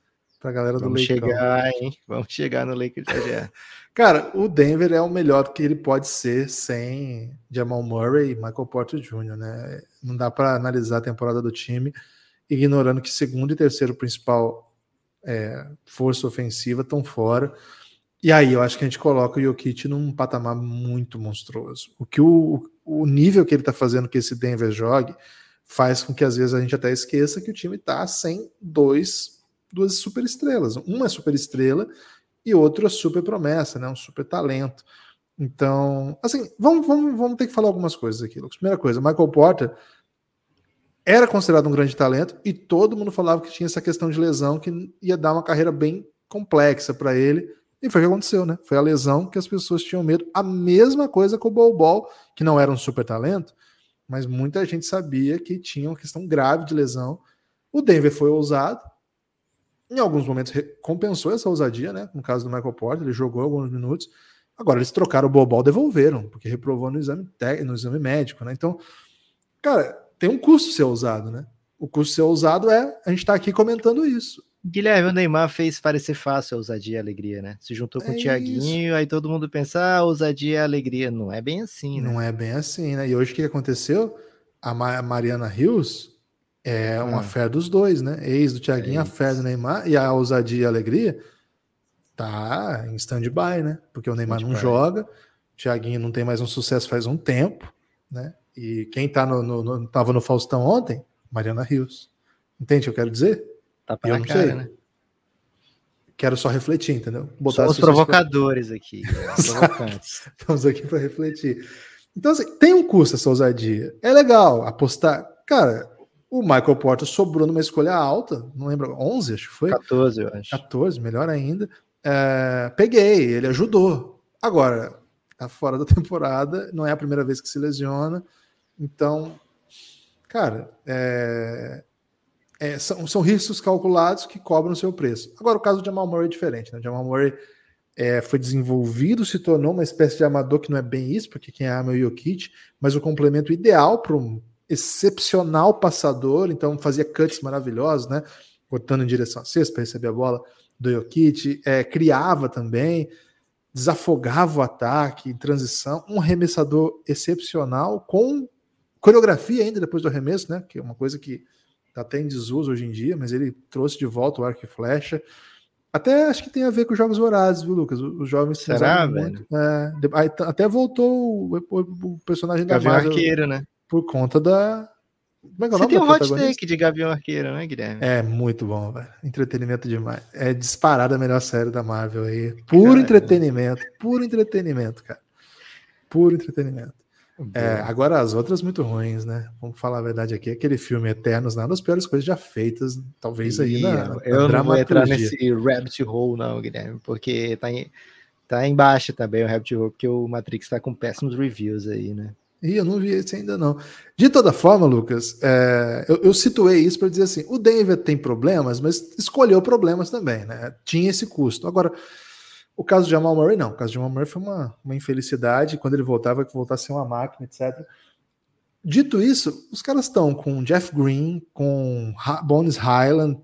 pra galera Vamos do Lakers. Vamos chegar, hein? Vamos chegar no Lakers já. <laughs> Cara, o Denver é o melhor que ele pode ser sem Jamal Murray e Michael Porter Jr., né? Não dá para analisar a temporada do time ignorando que segundo e terceiro principal é, força ofensiva estão fora. E aí eu acho que a gente coloca o Jokic num patamar muito monstruoso. O que o, o nível que ele está fazendo que esse Denver jogue faz com que às vezes a gente até esqueça que o time está sem dois, duas super estrelas. Uma é super estrela e outro é super promessa, né? Um super talento. Então, assim, vamos, vamos, vamos ter que falar algumas coisas aqui, Lucas. Primeira coisa, Michael Porter era considerado um grande talento e todo mundo falava que tinha essa questão de lesão que ia dar uma carreira bem complexa para ele. E foi o que aconteceu, né? Foi a lesão que as pessoas tinham medo. A mesma coisa com o Bol Bol, que não era um super talento, mas muita gente sabia que tinha uma questão grave de lesão. O Denver foi ousado. Em alguns momentos compensou essa ousadia, né? No caso do Michael Porter, ele jogou alguns minutos. Agora eles trocaram o Bol Bol, devolveram, porque reprovou no exame, no exame médico, né? Então, cara, tem um custo ser ousado, né? O custo ser ousado é a gente estar tá aqui comentando isso. Guilherme, o Neymar fez parecer fácil a ousadia e a alegria, né? Se juntou com é o Thiaguinho, aí todo mundo pensa, ah, ousadia e alegria. Não é bem assim, né? Não é bem assim, né? E hoje o que aconteceu? A Mariana Rios é uma ah. fé dos dois, né? Ex do Thiaguinho, é a fé do Neymar, e a ousadia e a alegria tá em stand-by, né? Porque o Neymar não joga, o Thiaguinho não tem mais um sucesso faz um tempo, né? E quem tá no, no, no, tava no Faustão ontem? Mariana Rios. Entende o que eu quero dizer? Tá para eu não cara, sei. né? Quero só refletir, entendeu? Botar Somos provocadores pra... aqui. <laughs> Estamos aqui para refletir. Então, assim, tem um custo essa ousadia. É legal apostar. Cara, o Michael Porter sobrou numa escolha alta, não lembro, 11, acho que foi. 14, eu acho. 14, melhor ainda. É, peguei, ele ajudou. Agora, tá fora da <laughs> temporada, não é a primeira vez que se lesiona. Então, cara, é, é, são, são riscos calculados que cobram o seu preço. Agora, o caso do Jamal Murray é diferente. Né? O Jamal Murray é, foi desenvolvido, se tornou uma espécie de amador que não é bem isso, porque quem ama é o Jokic, mas o complemento ideal para um excepcional passador, então fazia cuts maravilhosos, né? Cortando em direção à cesta para receber a bola do Jokic, é, criava também, desafogava o ataque, transição, um arremessador excepcional, com coreografia ainda depois do arremesso, né? Que é uma coisa que tá até em desuso hoje em dia, mas ele trouxe de volta o arco e flecha. Até acho que tem a ver com os jogos vorazes, viu, Lucas? Os jovens Será, velho? Muito, é, até voltou o, o personagem da Marvel Arqueiro, né? Por conta da. Como é que é Você tem um hot take de Gavião Arqueiro, né, Guilherme? É muito bom, velho. Entretenimento demais. É disparada a melhor série da Marvel aí. Puro entretenimento, puro entretenimento, cara. Puro entretenimento. É, agora as outras muito ruins, né? Vamos falar a verdade aqui, aquele filme Eternos, nada das piores coisas já feitas, talvez aí na, na Eu não vou entrar nesse rabbit hole não, Guilherme, porque tá, em, tá embaixo também o rabbit hole, porque o Matrix tá com péssimos reviews aí, né? E eu não vi esse ainda não. De toda forma, Lucas, é, eu, eu, situei isso para dizer assim: o Denver tem problemas, mas escolheu problemas também, né? Tinha esse custo. Agora, o caso de Jamal Murray, não. O caso de Jamal Murray foi uma, uma infelicidade. Quando ele voltava, que voltar a ser uma máquina, etc. Dito isso, os caras estão com Jeff Green, com Bones Highland.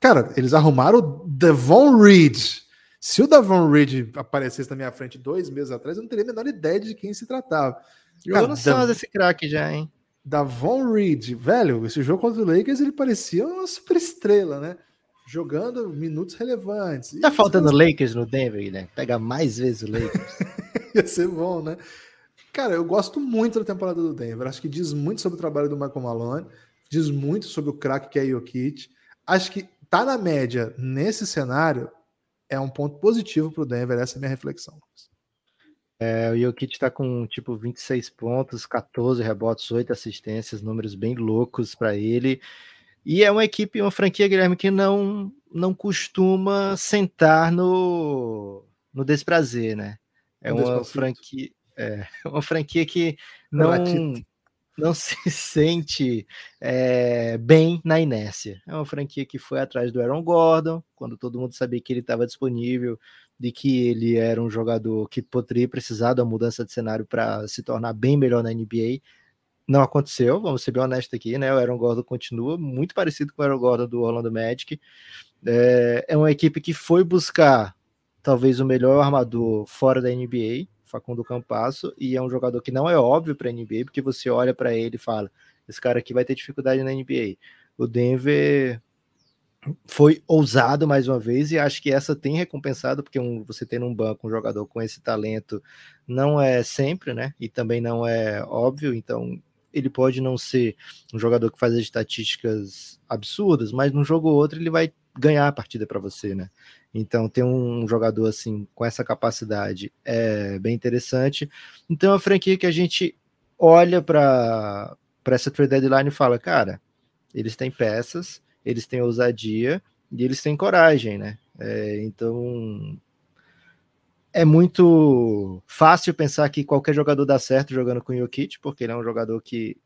Cara, eles arrumaram o Devon Reed. Se o Devon Reed aparecesse na minha frente dois meses atrás, eu não teria a menor ideia de quem se tratava. Eu não sei desse craque já, hein? Davon Reed, velho, esse jogo contra o Lakers ele parecia uma super estrela, né? jogando minutos relevantes. Tá faltando Lakers no Denver, né? Pega mais vezes o Lakers. <laughs> Ia ser bom, né? Cara, eu gosto muito da temporada do Denver. Acho que diz muito sobre o trabalho do Michael Malone, diz muito sobre o craque que é Jokic. Acho que tá na média nesse cenário é um ponto positivo para o Denver. Essa é a minha reflexão. É, o Jokic está com tipo 26 pontos, 14 rebotes, 8 assistências, números bem loucos para ele. E é uma equipe, uma franquia, Guilherme, que não, não costuma sentar no, no desprazer, né? É uma franquia, é <laughs> uma franquia que não, não <laughs> se sente é, bem na inércia. É uma franquia que foi atrás do Aaron Gordon, quando todo mundo sabia que ele estava disponível, de que ele era um jogador que poderia precisar da mudança de cenário para se tornar bem melhor na NBA não aconteceu, vamos ser bem honestos aqui, né? O Aaron Gordon continua muito parecido com o Aaron Gordon do Orlando Magic. É, é uma equipe que foi buscar talvez o melhor armador fora da NBA, Facundo Campasso, e é um jogador que não é óbvio para a NBA, porque você olha para ele e fala: esse cara aqui vai ter dificuldade na NBA. O Denver foi ousado mais uma vez e acho que essa tem recompensado, porque um, você ter um banco um jogador com esse talento não é sempre, né? E também não é óbvio, então ele pode não ser um jogador que faz as estatísticas absurdas, mas num jogo ou outro ele vai ganhar a partida para você, né? Então ter um jogador assim com essa capacidade é bem interessante. Então é a franquia que a gente olha para essa trade deadline e fala, cara, eles têm peças, eles têm ousadia e eles têm coragem, né? É, então é muito fácil pensar que qualquer jogador dá certo jogando com o Jokic, porque ele é um jogador que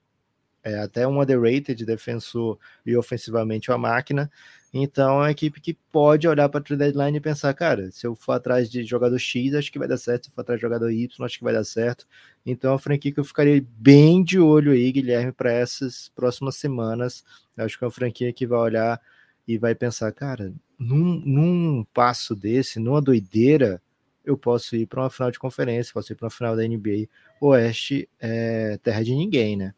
é até um underrated defensor e ofensivamente uma máquina. Então é uma equipe que pode olhar para a deadline e pensar, cara, se eu for atrás de jogador X, acho que vai dar certo, se eu for atrás de jogador Y, acho que vai dar certo. Então é uma franquia que eu ficaria bem de olho aí, Guilherme, para essas próximas semanas. Eu acho que é uma franquia que vai olhar e vai pensar, cara, num, num passo desse, numa doideira, eu posso ir para uma final de conferência, posso ir para uma final da NBA. Oeste é terra de ninguém, né?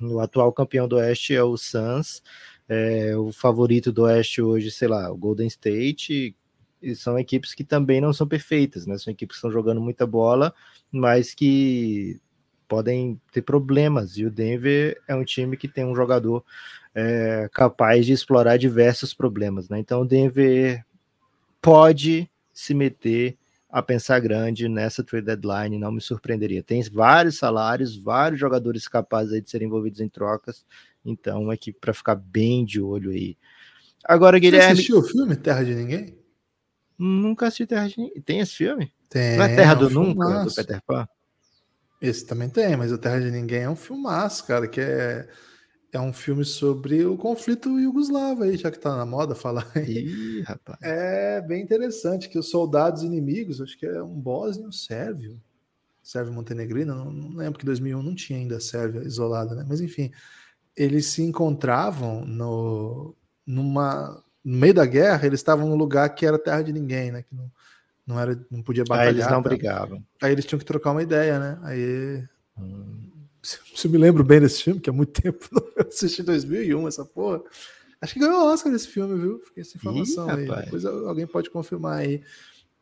O atual campeão do Oeste é o Suns, é, o favorito do Oeste hoje, sei lá, o Golden State, e são equipes que também não são perfeitas, né? São equipes que estão jogando muita bola, mas que podem ter problemas. E o Denver é um time que tem um jogador é, capaz de explorar diversos problemas, né? Então o Denver pode se meter a pensar grande nessa trade deadline, não me surpreenderia. Tem vários salários, vários jogadores capazes de serem envolvidos em trocas, então uma equipe para ficar bem de olho aí. Agora, Guilherme. Você assistiu o filme Terra de Ninguém? Nunca assisti Terra de Ninguém. Tem esse filme? Tem. Não é Terra é do Nunca, do Peter Pan? Esse também tem, mas o Terra de Ninguém é um filmaço, cara, que é é um filme sobre o conflito iugoslavo aí, já que tá na moda falar aí. Ih, rapaz. É bem interessante que os soldados inimigos, acho que é um bósnio, um sérvio, sérvio montenegrino, não, não lembro que 2001 não tinha ainda Sérvia isolada, né? Mas enfim, eles se encontravam no numa no meio da guerra, eles estavam num lugar que era terra de ninguém, né? Que não, não era, não podia batalhar. Aí eles não tá? brigavam. Aí eles tinham que trocar uma ideia, né? Aí hum se eu me lembro bem desse filme, que há muito <laughs> tempo eu assisti em 2001 essa porra. Acho que ganhou o Oscar desse filme, viu? Fiquei essa informação Ih, aí. Rapaz. Depois alguém pode confirmar aí.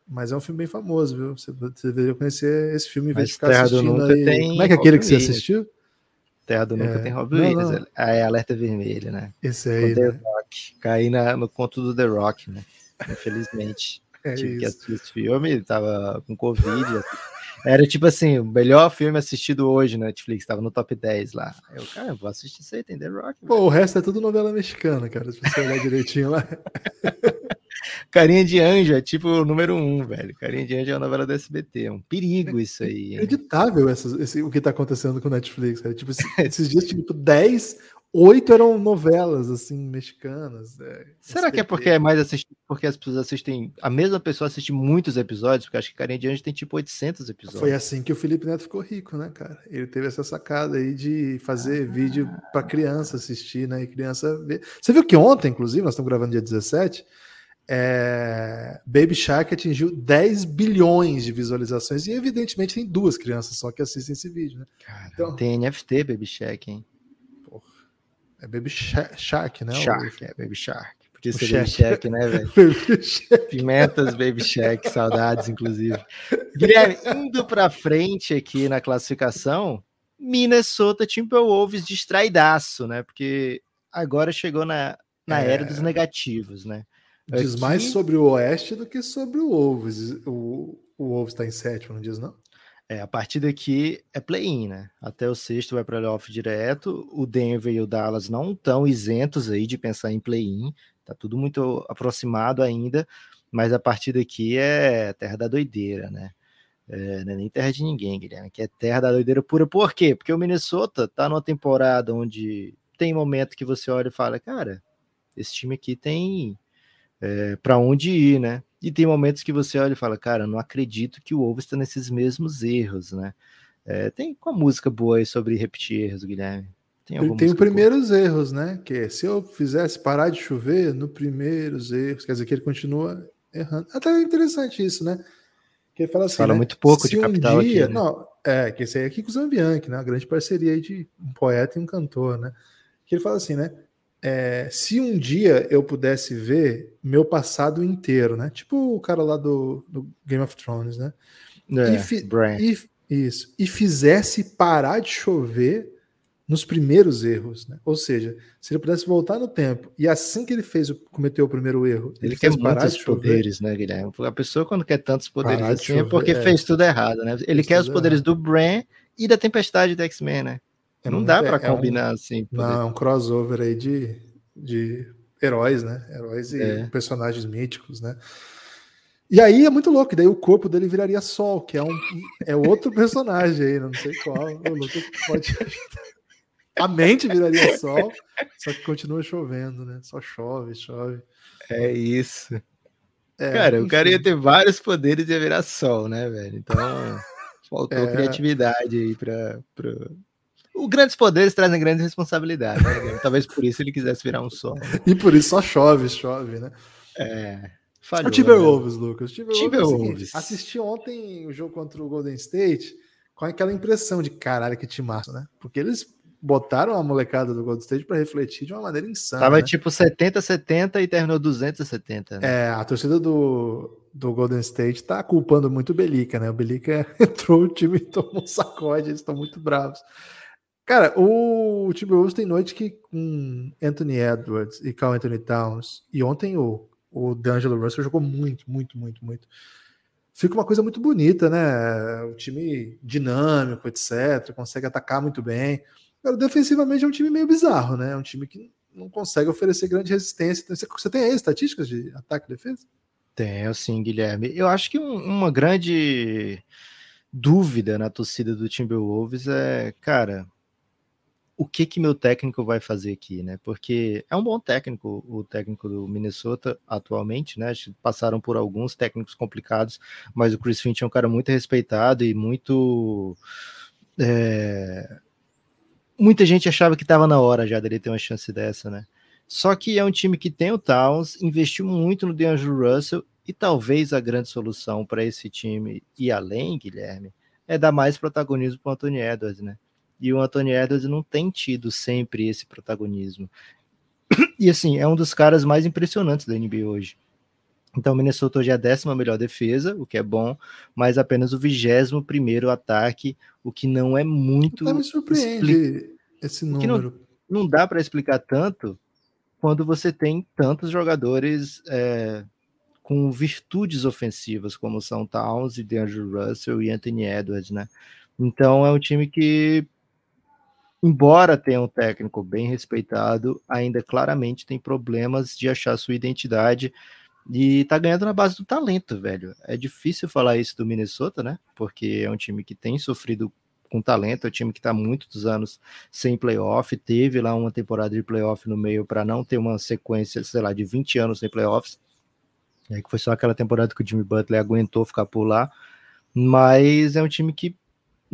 Mas é um filme bem famoso, viu? Você, você deveria conhecer esse filme em vez de ficar Terra assistindo aí. Tem Como é que é aquele que você assistiu? Terra do Nunca é... tem Rob Williams. Ah, é Alerta Vermelho, né? Esse aí. né? Rock. Caí na, no conto do The Rock, né? Infelizmente. <laughs> é Tive isso. que assistir esse filme, tava com Covid. <laughs> Era tipo assim, o melhor filme assistido hoje na Netflix, tava no top 10 lá. Eu, cara, vou assistir isso aí, tem The Rock. Pô, o resto é tudo novela mexicana, cara, se você olhar direitinho lá. <laughs> Carinha de Anjo é tipo o número um, velho. Carinha de Anjo é uma novela do SBT. É um perigo isso aí. É inacreditável esse, o que tá acontecendo com o Netflix. Cara. Tipo, <laughs> esses dias, tipo, 10 oito eram novelas, assim, mexicanas. É, Será que é porque é mais assistido, porque as pessoas assistem, a mesma pessoa assiste muitos episódios, porque acho que Carinha de Anjo tem tipo 800 episódios. Foi assim que o Felipe Neto ficou rico, né, cara? Ele teve essa sacada aí de fazer ah. vídeo para criança assistir, né, e criança ver. Você viu que ontem, inclusive, nós estamos gravando dia 17, é... Baby Shark atingiu 10 bilhões de visualizações e evidentemente tem duas crianças só que assistem esse vídeo, né? Cara, então... Tem NFT Baby Shark, hein? É Baby Shark, né? Shark, é Baby Shark. Podia ser Baby Shark, né, velho? <laughs> Pimentas Baby Shark, saudades, inclusive. <laughs> Guilherme, indo pra frente aqui na classificação, Minnesota Timberwolves distraidaço, né? Porque agora chegou na, na é... era dos negativos, né? Diz aqui... mais sobre o Oeste do que sobre o Wolves. O, o Wolves está em sétimo, não diz não? É, a partir daqui é play-in, né? Até o sexto vai para playoff direto. O Denver e o Dallas não estão isentos aí de pensar em play-in. Tá tudo muito aproximado ainda, mas a partir daqui é terra da doideira, né? É, não é nem terra de ninguém, Guilherme, que é terra da doideira pura. Por quê? Porque o Minnesota tá numa temporada onde tem momento que você olha e fala, cara, esse time aqui tem é, para onde ir, né? E tem momentos que você olha e fala, cara, não acredito que o Wolves está nesses mesmos erros, né? É, tem uma música boa aí sobre repetir erros, Guilherme? Tem, tem os primeiros boa? erros, né? Que é, se eu fizesse parar de chover, no primeiros erros, quer dizer que ele continua errando. Até é interessante isso, né? Que ele fala assim. Fala né? muito pouco se de capital um dia, aqui, né? Não, é, que esse aí é aqui com o Zambianchi, né? Uma grande parceria aí de um poeta e um cantor, né? Que ele fala assim, né? É, se um dia eu pudesse ver meu passado inteiro, né? Tipo o cara lá do, do Game of Thrones, né? É, e, fi, e, isso, e fizesse parar de chover nos primeiros erros, né? Ou seja, se ele pudesse voltar no tempo e assim que ele fez cometeu o primeiro erro, ele, ele quer muitos poderes, né, Guilherme? A pessoa quando quer tantos poderes assim chover, é porque é. fez tudo errado, né? Ele fez quer os poderes errado. do Bran e da Tempestade do X-Men, né? É não dá para é combinar um, assim. Poder. Não, é um crossover aí de, de heróis, né? Heróis e é. personagens míticos, né? E aí é muito louco, daí o corpo dele viraria Sol, que é um é outro <laughs> personagem aí, não sei qual. O pode <laughs> A mente viraria Sol, só que continua chovendo, né? Só chove, chove. É isso. É, cara, enfim. o cara ia ter vários poderes e ia virar Sol, né, velho? Então <laughs> faltou é... criatividade aí para. Os grandes poderes trazem grandes responsabilidades, né? Talvez por isso ele quisesse virar um Sol. Né? E por isso só chove, chove, né? É. Falhou, o Timberwolves, né? Lucas. Timberwolves. É assisti ontem o jogo contra o Golden State com aquela impressão de caralho que te massa, né? Porque eles botaram a molecada do Golden State para refletir de uma maneira insana. Tava né? tipo 70-70 e terminou 270. Né? É, a torcida do, do Golden State tá culpando muito o Belica, né? O Belica <laughs> entrou, o time tomou um sacode, eles estão muito bravos. Cara, o, Timberwolves tem noite que com Anthony Edwards e Carl Anthony Towns, e ontem o o D'Angelo Russell jogou muito, muito, muito, muito. Fica uma coisa muito bonita, né? O time dinâmico, etc. Consegue atacar muito bem. Defensivamente é um time meio bizarro, né? É um time que não consegue oferecer grande resistência. Então, você tem aí estatísticas de ataque e defesa? Tenho sim, Guilherme. Eu acho que um, uma grande dúvida na torcida do Timberwolves é, cara, o que que meu técnico vai fazer aqui, né? Porque é um bom técnico, o técnico do Minnesota atualmente, né? Passaram por alguns técnicos complicados, mas o Chris Finch é um cara muito respeitado e muito é... muita gente achava que estava na hora já dele ter uma chance dessa, né? Só que é um time que tem o Towns, investiu muito no DeAngelo Russell e talvez a grande solução para esse time e além, Guilherme, é dar mais protagonismo para o Anthony Edwards, né? E o Anthony Edwards não tem tido sempre esse protagonismo. <clears throat> E assim, é um dos caras mais impressionantes da NBA hoje. Então, o Minnesota hoje é a décima melhor defesa, o que é bom, mas apenas o vigésimo primeiro ataque, o que não é muito. Não me surpreende expli... esse número. Não, não, dá para explicar tanto quando você tem tantos jogadores é, com virtudes ofensivas, como são Towns e DeAndre Russell e Anthony Edwards, né? Então, é um time que embora tenha um técnico bem respeitado, ainda claramente tem problemas de achar sua identidade e tá ganhando na base do talento, velho. É difícil falar isso do Minnesota, né? Porque é um time que tem sofrido com talento, é um time que está muitos anos sem playoff, teve lá uma temporada de playoff no meio para não ter uma sequência, sei lá, de 20 anos sem playoffs. É que foi só aquela temporada que o Jimmy Butler aguentou ficar por lá, mas é um time que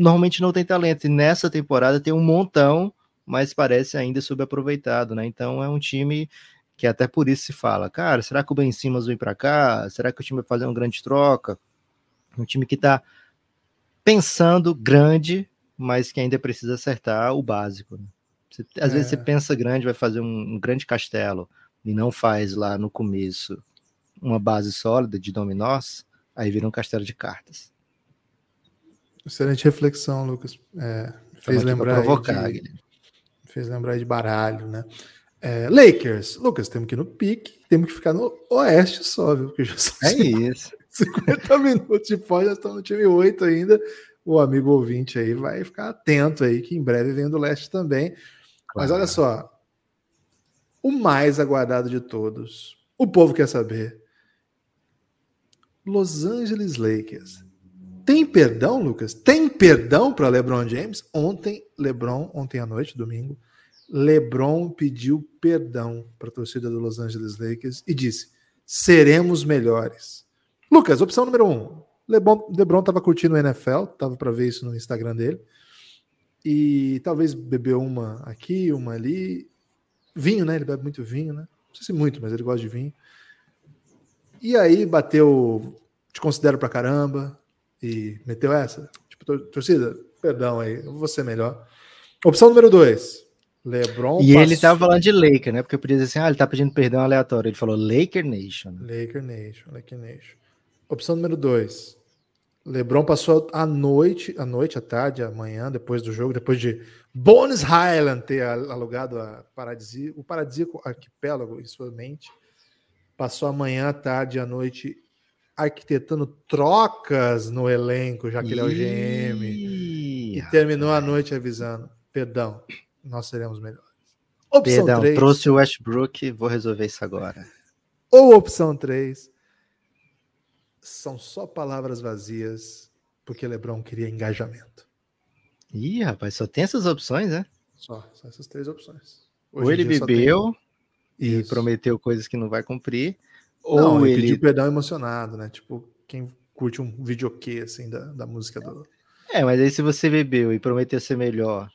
normalmente não tem talento. E nessa temporada tem um montão, mas parece ainda subaproveitado, né? Então é um time que até por isso se fala, cara, será que o Ben Simmons vem para cá? Será que o time vai fazer uma grande troca? Um time que está pensando grande, mas que ainda precisa acertar o básico. Né? Você, às é. vezes você pensa grande, vai fazer um, um grande castelo e não faz lá no começo uma base sólida de dominós, aí vira um castelo de cartas. Excelente reflexão, Lucas. É, fez lembrar provocar, de, fez lembrar de baralho, né? É, Lakers, Lucas, temos que ir no pique, temos que ficar no oeste só, viu? Porque já são é 50, isso. <laughs> 50 minutos de pós, já estamos no time 8 ainda. O amigo ouvinte aí vai ficar atento aí, que em breve vem do leste também. Claro. Mas olha só, o mais aguardado de todos, o povo quer saber. Los Angeles Lakers tem perdão, Lucas? Tem perdão para LeBron James? Ontem, LeBron, ontem à noite, domingo, LeBron pediu perdão para a torcida do Los Angeles Lakers e disse: seremos melhores. Lucas, opção número um. LeBron estava curtindo o NFL, tava para ver isso no Instagram dele. E talvez bebeu uma aqui, uma ali. Vinho, né? Ele bebe muito vinho, né? Não sei se muito, mas ele gosta de vinho. E aí bateu, te considero pra caramba, e meteu essa. Tipo, torcida, perdão aí, eu vou ser melhor. Opção número dois. LeBron E ele tava falando de Laker, né? Porque eu podia dizer assim, ah, ele tá pedindo perdão aleatório. Ele falou Laker Nation. Laker Nation, Laker Nation. Opção número 2. LeBron passou a noite, a noite, a tarde, a manhã, depois do jogo, depois de Bonus Highland ter alugado a paradisíaco, o paradisíaco arquipélago em sua mente, passou a manhã, a tarde, a noite arquitetando trocas no elenco, já que ele é o GM, e terminou a noite avisando: perdão, nós seremos melhores. Opção perdão, 3, trouxe o Westbrook, vou resolver isso agora. Ou opção 3, são só palavras vazias, porque LeBron queria engajamento. Ih, rapaz, só tem essas opções, né? Só, só essas três opções. Hoje ou ele bebeu e prometeu coisas que não vai cumprir, ou não, ele pediu perdão emocionado, né? Tipo, quem curte um videokê, assim, da, da música do... É, mas aí se você bebeu e prometeu ser melhor,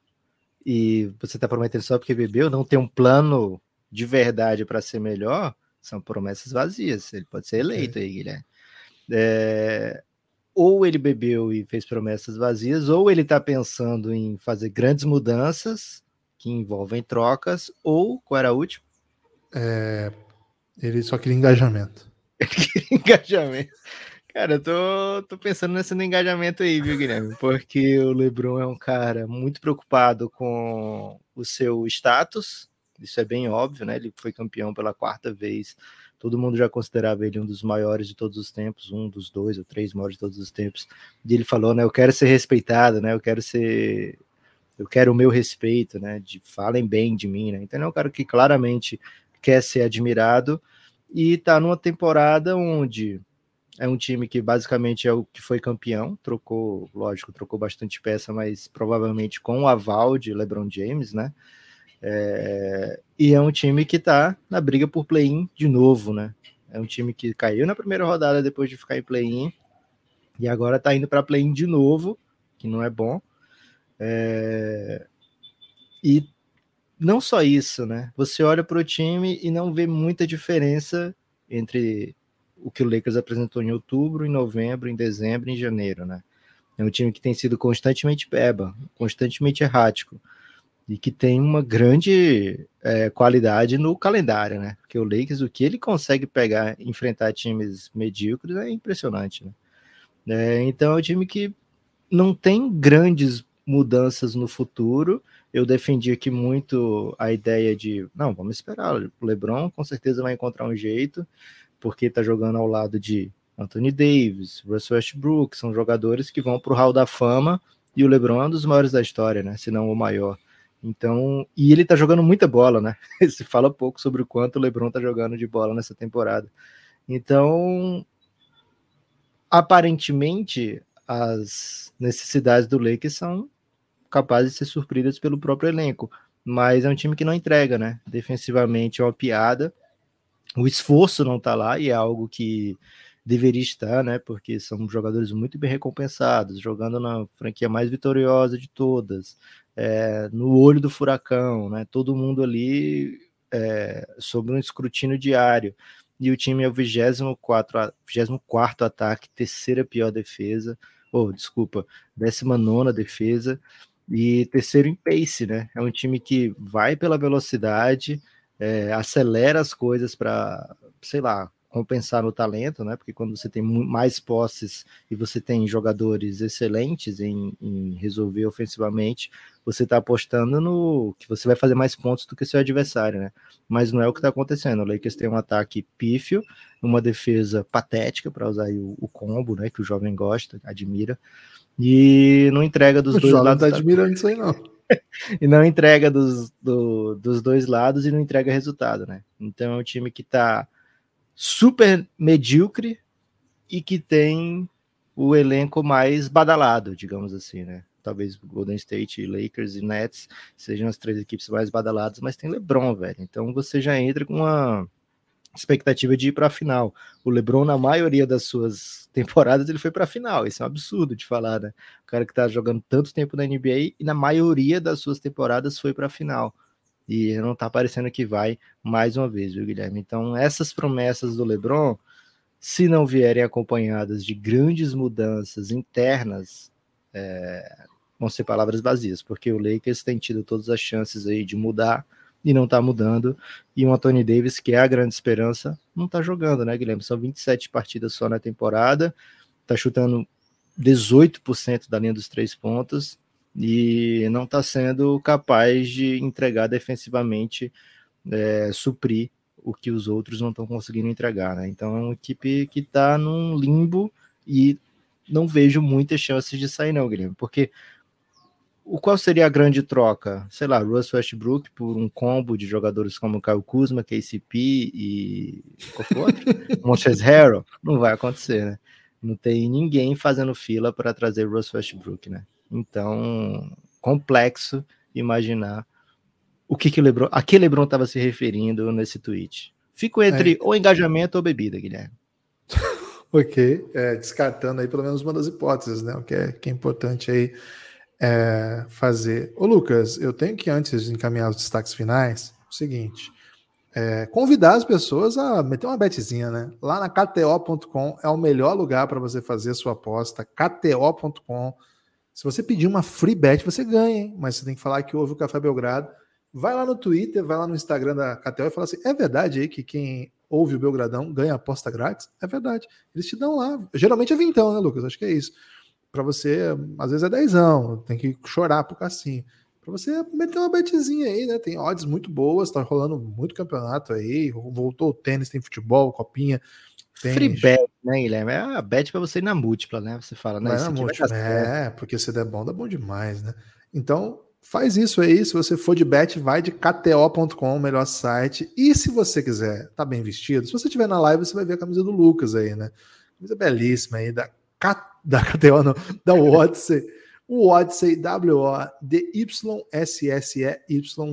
e você tá prometendo só porque bebeu, não tem um plano de verdade para ser melhor, são promessas vazias. Ele pode ser eleito é. aí, Guilherme. É, ou ele bebeu e fez promessas vazias, ou ele está pensando em fazer grandes mudanças que envolvem trocas, ou qual era a última? É, ele só queria engajamento. <laughs> Ele queria engajamento. Cara, eu tô, tô pensando nesse engajamento aí, viu, Guilherme? Porque o LeBron é um cara muito preocupado com o seu status, isso é bem óbvio, né? Ele foi campeão pela quarta vez todo mundo já considerava ele um dos maiores de todos os tempos, um dos dois ou três maiores de todos os tempos. E ele falou, né, eu quero ser respeitado, né, eu quero ser, eu quero o meu respeito, né, de falem bem de mim, né. Então é um cara que claramente quer ser admirado e tá numa temporada onde é um time que basicamente é o que foi campeão, trocou, lógico, trocou bastante peça, mas provavelmente com o aval de LeBron James, né? É, e é um time que está na briga por play-in de novo, né? É um time que caiu na primeira rodada depois de ficar em play-in e agora está indo para play-in de novo, que não é bom. É, e não só isso, né? Você olha para o time e não vê muita diferença entre o que o Lakers apresentou em outubro, em novembro, em dezembro, em janeiro, né? É um time que tem sido constantemente peba, constantemente errático e que tem uma grande é, qualidade no calendário, né? Porque o Lakers, o que ele consegue pegar, enfrentar times medíocres é impressionante, né? É, então é um time que não tem grandes mudanças no futuro. Eu defendi aqui muito a ideia de, não, vamos esperar, o LeBron com certeza vai encontrar um jeito, porque tá jogando ao lado de Anthony Davis, Russell Westbrook, são jogadores que vão para o Hall da Fama, e o LeBron é um dos maiores da história, né? Se não o maior. Então, e ele tá jogando muita bola, né? <laughs> Se fala pouco sobre o quanto o LeBron tá jogando de bola nessa temporada. Então, aparentemente, as necessidades do Lakers são capazes de ser surpreendidas pelo próprio elenco, mas é um time que não entrega, né? Defensivamente é uma piada. O esforço não tá lá e é algo que deveria estar, né? Porque são jogadores muito bem recompensados, jogando na franquia mais vitoriosa de todas, é, no olho do furacão, né? Todo mundo ali é, sob um escrutínio diário. E o time é o 24, 24 ataque, terceira pior defesa, ou oh, desculpa, 19 defesa e terceiro em pace, né? É um time que vai pela velocidade, é, acelera as coisas para, sei lá, compensar no talento, né? Porque quando você tem mais posses e você tem jogadores excelentes em, em resolver ofensivamente, você está apostando no que você vai fazer mais pontos do que seu adversário, né? Mas não é o que está acontecendo. O Lakers tem um ataque pífio, uma defesa patética, para usar o, o, combo, né? Que o jovem gosta, admira, e não entrega dos o dois lados. Não tá admirando isso aí, não. <laughs> e não entrega dos, do, dos dois lados e não entrega resultado, né? Então é um time que está super medíocre e que tem o elenco mais badalado, digamos assim, né? Talvez Golden State, Lakers e Nets sejam as três equipes mais badaladas, mas tem LeBron, velho. Então você já entra com uma expectativa de ir para a final. O LeBron na maioria das suas <laughs> temporadas ele foi para a final. Isso é um absurdo de falar, né? O cara que tá jogando tanto tempo na NBA e na maioria das suas temporadas foi para a final e não está parecendo que vai mais uma vez, viu, Guilherme? Então, essas promessas do LeBron, se não vierem acompanhadas de grandes mudanças internas, é, vão ser palavras vazias, porque o Lakers tem tido todas as chances aí de mudar e não tá mudando. E o Anthony Davis, que é a grande esperança, não tá jogando, né, Guilherme? São 27 partidas só na temporada, tá chutando 18% da linha dos três pontos e não está sendo capaz de entregar defensivamente, é, suprir o que os outros não estão conseguindo entregar. Né? Então é uma equipe que está num limbo e não vejo muitas chances de sair, não, Guilherme, porque o qual seria a grande troca? Sei lá, Russ Westbrook por um combo de jogadores como Kyle Kuzma, KCP e qual foi outro? <laughs> Montrezl Harrell? Não vai acontecer, né? Não tem ninguém fazendo fila para trazer Russ Westbrook, né? Então, complexo imaginar o que que LeBron, a que LeBron estava se referindo nesse tweet. Fico entre é. ou engajamento ou bebida, Guilherme. <laughs> ok, é, descartando aí pelo menos uma das hipóteses, né? O que é, que é importante aí é, fazer. Ô Lucas, eu tenho que antes de encaminhar os destaques finais, o seguinte: é, convidar as pessoas a meter uma betezinha, né? Lá na KTO.com é o melhor lugar para você fazer a sua aposta. KTO.com. Se você pedir uma free bet, você ganha, hein? Mas você tem que falar que houve o Café Belgrado. Vai lá no Twitter, vai lá no Instagram da KTO e fala assim: é verdade aí que quem ouve o Belgradão ganha aposta grátis? É verdade. Eles te dão lá. Geralmente é vintão, né, Lucas? Acho que é isso. Para você, às vezes é dezão, tem que chorar pro cassinho para você meter uma betezinha aí, né? Tem odds muito boas, tá rolando muito campeonato aí, voltou o tênis, tem futebol, copinha. Tem... Free bet, né, Guilherme? É a bet para você ir na múltipla, né? Você fala, né? Isso múltipla, é, porque se der bom, dá bom demais, né? Então, faz isso aí. Se você for de bet, vai de kto.com, o melhor site. E se você quiser tá bem vestido, se você estiver na live, você vai ver a camisa do Lucas aí, né? Camisa belíssima aí da, K... da KTO, não, da Odyssey o Odyssey W-O-D-Y-S-S-E-Y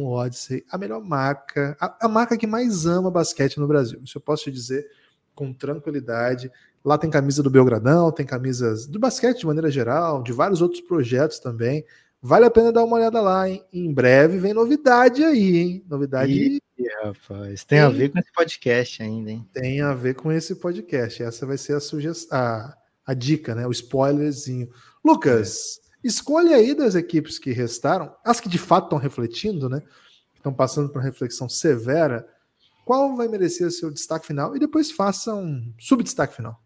Odyssey, a melhor marca, a, a, marca que mais ama basquete no Brasil. Isso eu posso te dizer com tranquilidade. Lá tem camisa do Belgradão, tem camisas do basquete de maneira geral, de vários outros projetos também. Vale a pena dar uma olhada lá, hein? Em breve vem novidade aí, hein? Novidade. Ih, rapaz, tem, tem, a ver com esse podcast ainda, hein? Tem a ver com esse podcast. Essa vai ser a sugestão, a, a dica, né? O spoilerzinho. Lucas, é. Escolha aí das equipes que restaram, as que de fato estão refletindo, né? Estão passando por uma reflexão severa. Qual vai merecer seu destaque final? E depois faça um subdestaque final.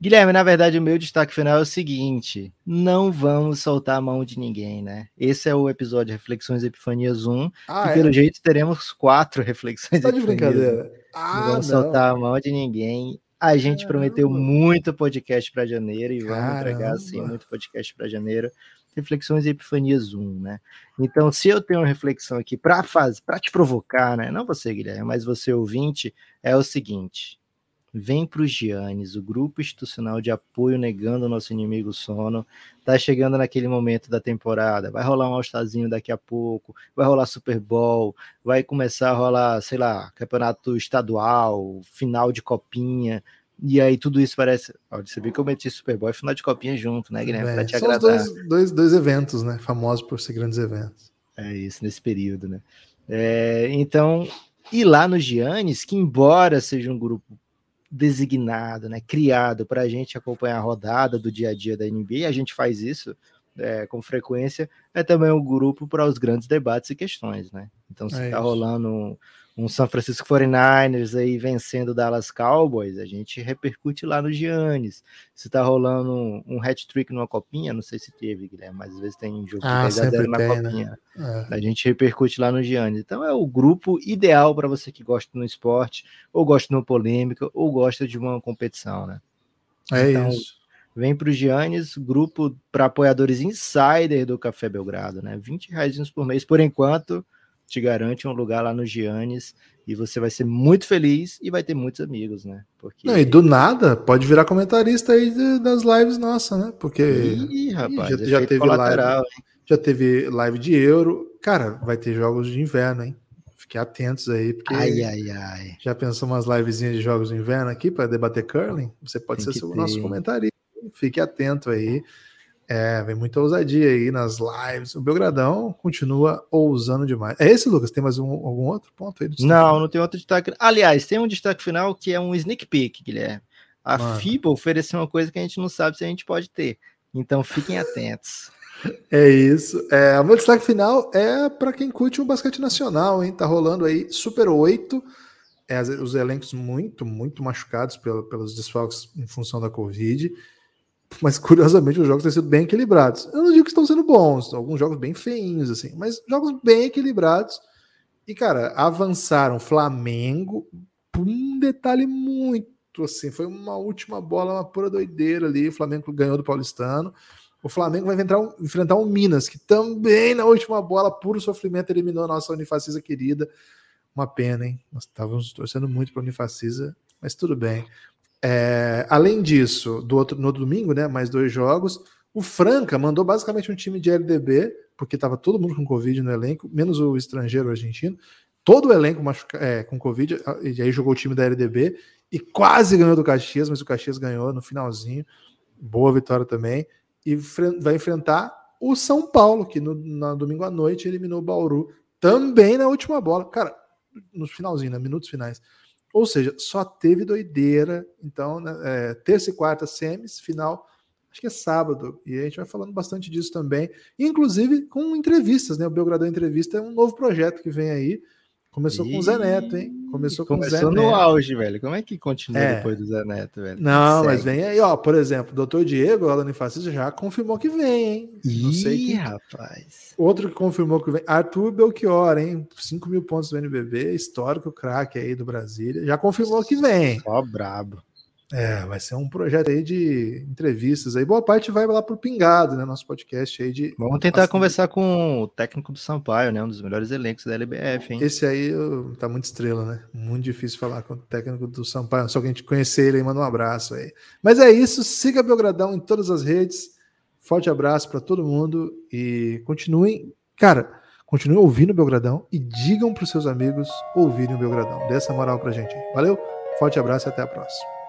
Guilherme, na verdade, o meu destaque final é o seguinte: não vamos soltar a mão de ninguém, né? Esse é o episódio Reflexões Epifanias 1. Ah, e pelo é? jeito teremos quatro <laughs> reflexões. Tá de brincadeira. Ah, não vamos não. soltar a mão de ninguém. A gente prometeu muito podcast para janeiro e vamos entregar assim muito podcast para janeiro. Reflexões e Epifanias 1, né? Então, se eu tenho uma reflexão aqui para fazer, para te provocar, né? Não você, Guilherme, mas você ouvinte, é o seguinte: Vem para os Giannis, o grupo institucional de apoio negando o nosso inimigo sono. Tá chegando naquele momento da temporada. Vai rolar um All-Starzinho daqui a pouco, vai rolar Super Bowl, vai começar a rolar, sei lá, campeonato estadual, final de copinha. E aí tudo isso parece. Você viu que eu meti Super Bowl e final de copinha junto, né, Guilherme? É, te são agradar. dois, dois, dois eventos, né? Famosos por ser grandes eventos. É isso, nesse período, né? É, então, e lá no Giannis, que embora seja um grupo designado, né, criado para a gente acompanhar a rodada do dia a dia da NBA, a gente faz isso é, com frequência, é também um grupo para os grandes debates e questões, né? Então, se está é rolando um São Francisco 49ers aí vencendo o Dallas Cowboys, a gente repercute lá no Giannis. Se tá rolando um, um hat-trick numa copinha, não sei se teve, Guilherme, mas às vezes tem um jogo ah, 10 na tem, né? copinha. Né? É. A gente repercute lá no Giannis. Então é o grupo ideal para você que gosta no esporte, ou gosta de uma polêmica, ou gosta de uma competição, né? É então, isso. Vem para o Giannis, grupo para apoiadores insider do Café Belgrado, né? 20 reais por mês por enquanto te garante um lugar lá no Giannis e você vai ser muito feliz e vai ter muitos amigos, né? Porque... Não, e do nada, pode virar comentarista aí das lives nossa, né? Porque Ih, rapaz, já, já teve live, já teve live de Euro. Cara, vai ter jogos de inverno, hein? Fiquem atentos aí, porque ai, ai, ai. já pensou umas livezinhas de jogos de inverno aqui para debater curling? Você pode Tem ser o nosso comentarista. Fique atento aí. É, vem muita ousadia aí nas lives. O Belgradão continua ousando demais. É esse, Lucas? Tem mais um, algum outro ponto aí? Não, não tem outro destaque. Aliás, tem um destaque final que é um sneak peek, Guilherme. A Mano. FIBA ofereceu uma coisa que a gente não sabe se a gente pode ter. Então fiquem atentos. <laughs> É isso. É, o meu destaque final é para quem curte o basquete nacional, hein? Tá rolando aí Super 8. É, os elencos muito, muito machucados pelo, pelos desfalques em função da Covid. Mas curiosamente os jogos têm sido bem equilibrados. Eu não digo que estão sendo bons, alguns jogos bem feinhos, assim, mas jogos bem equilibrados. E, cara, avançaram Flamengo, um detalhe muito assim, foi uma última bola, uma pura doideira ali. O Flamengo ganhou do Paulistano. O Flamengo vai enfrentar um, enfrentar um Minas, que também na última bola, puro sofrimento, eliminou a nossa Unifacisa querida. Uma pena, hein? Nós estávamos torcendo muito para a Unifacisa, mas tudo bem. É, além disso, do outro, no outro domingo, né, mais dois jogos, o Franca mandou basicamente um time de LDB, porque estava todo mundo com Covid no elenco, menos o estrangeiro argentino, todo o elenco machuca, é, com Covid, e aí jogou o time da LDB e quase ganhou do Caxias, mas o Caxias ganhou no finalzinho. Boa vitória também. E vai enfrentar o São Paulo, que no, no domingo à noite eliminou o Bauru, também na última bola. Cara, no finalzinho, né, minutos finais. Ou seja, só teve doideira. Então, né, é, terça e quarta, semis, final, acho que é sábado. E a gente vai falando bastante disso também. Inclusive com entrevistas, né? O Belgradão Entrevista é um novo projeto que vem aí. Começou com o Zé Neto, hein? Começou com o Zé Neto. Começou no auge, velho. Como é que continua é. depois do Zé Neto, velho? Não, mas vem aí, ó. Por exemplo, o doutor Diego, lá do Fascista, já confirmou que vem, hein? Não sei que rapaz. Outro que confirmou que vem, Arthur Belchior, hein? 5 mil pontos do NBB, histórico craque aí do Brasília. Já confirmou que vem. Só brabo. É, vai ser um projeto aí de entrevistas aí. Boa parte vai lá pro Pingado, né? Nosso podcast aí de. Vamos tentar conversar com o técnico do Sampaio, né? Um dos melhores elencos da LBF, hein? Esse aí tá muito estrela, né? Muito difícil falar com o técnico do Sampaio. Só que a gente conhecer ele e manda um abraço aí. Mas é isso. Siga Belgradão em todas as redes. Forte abraço para todo mundo e continuem. Cara, continuem ouvindo o Belgradão e digam para os seus amigos ouvirem o Belgradão. Dê essa moral pra gente. Valeu, forte abraço e até a próxima.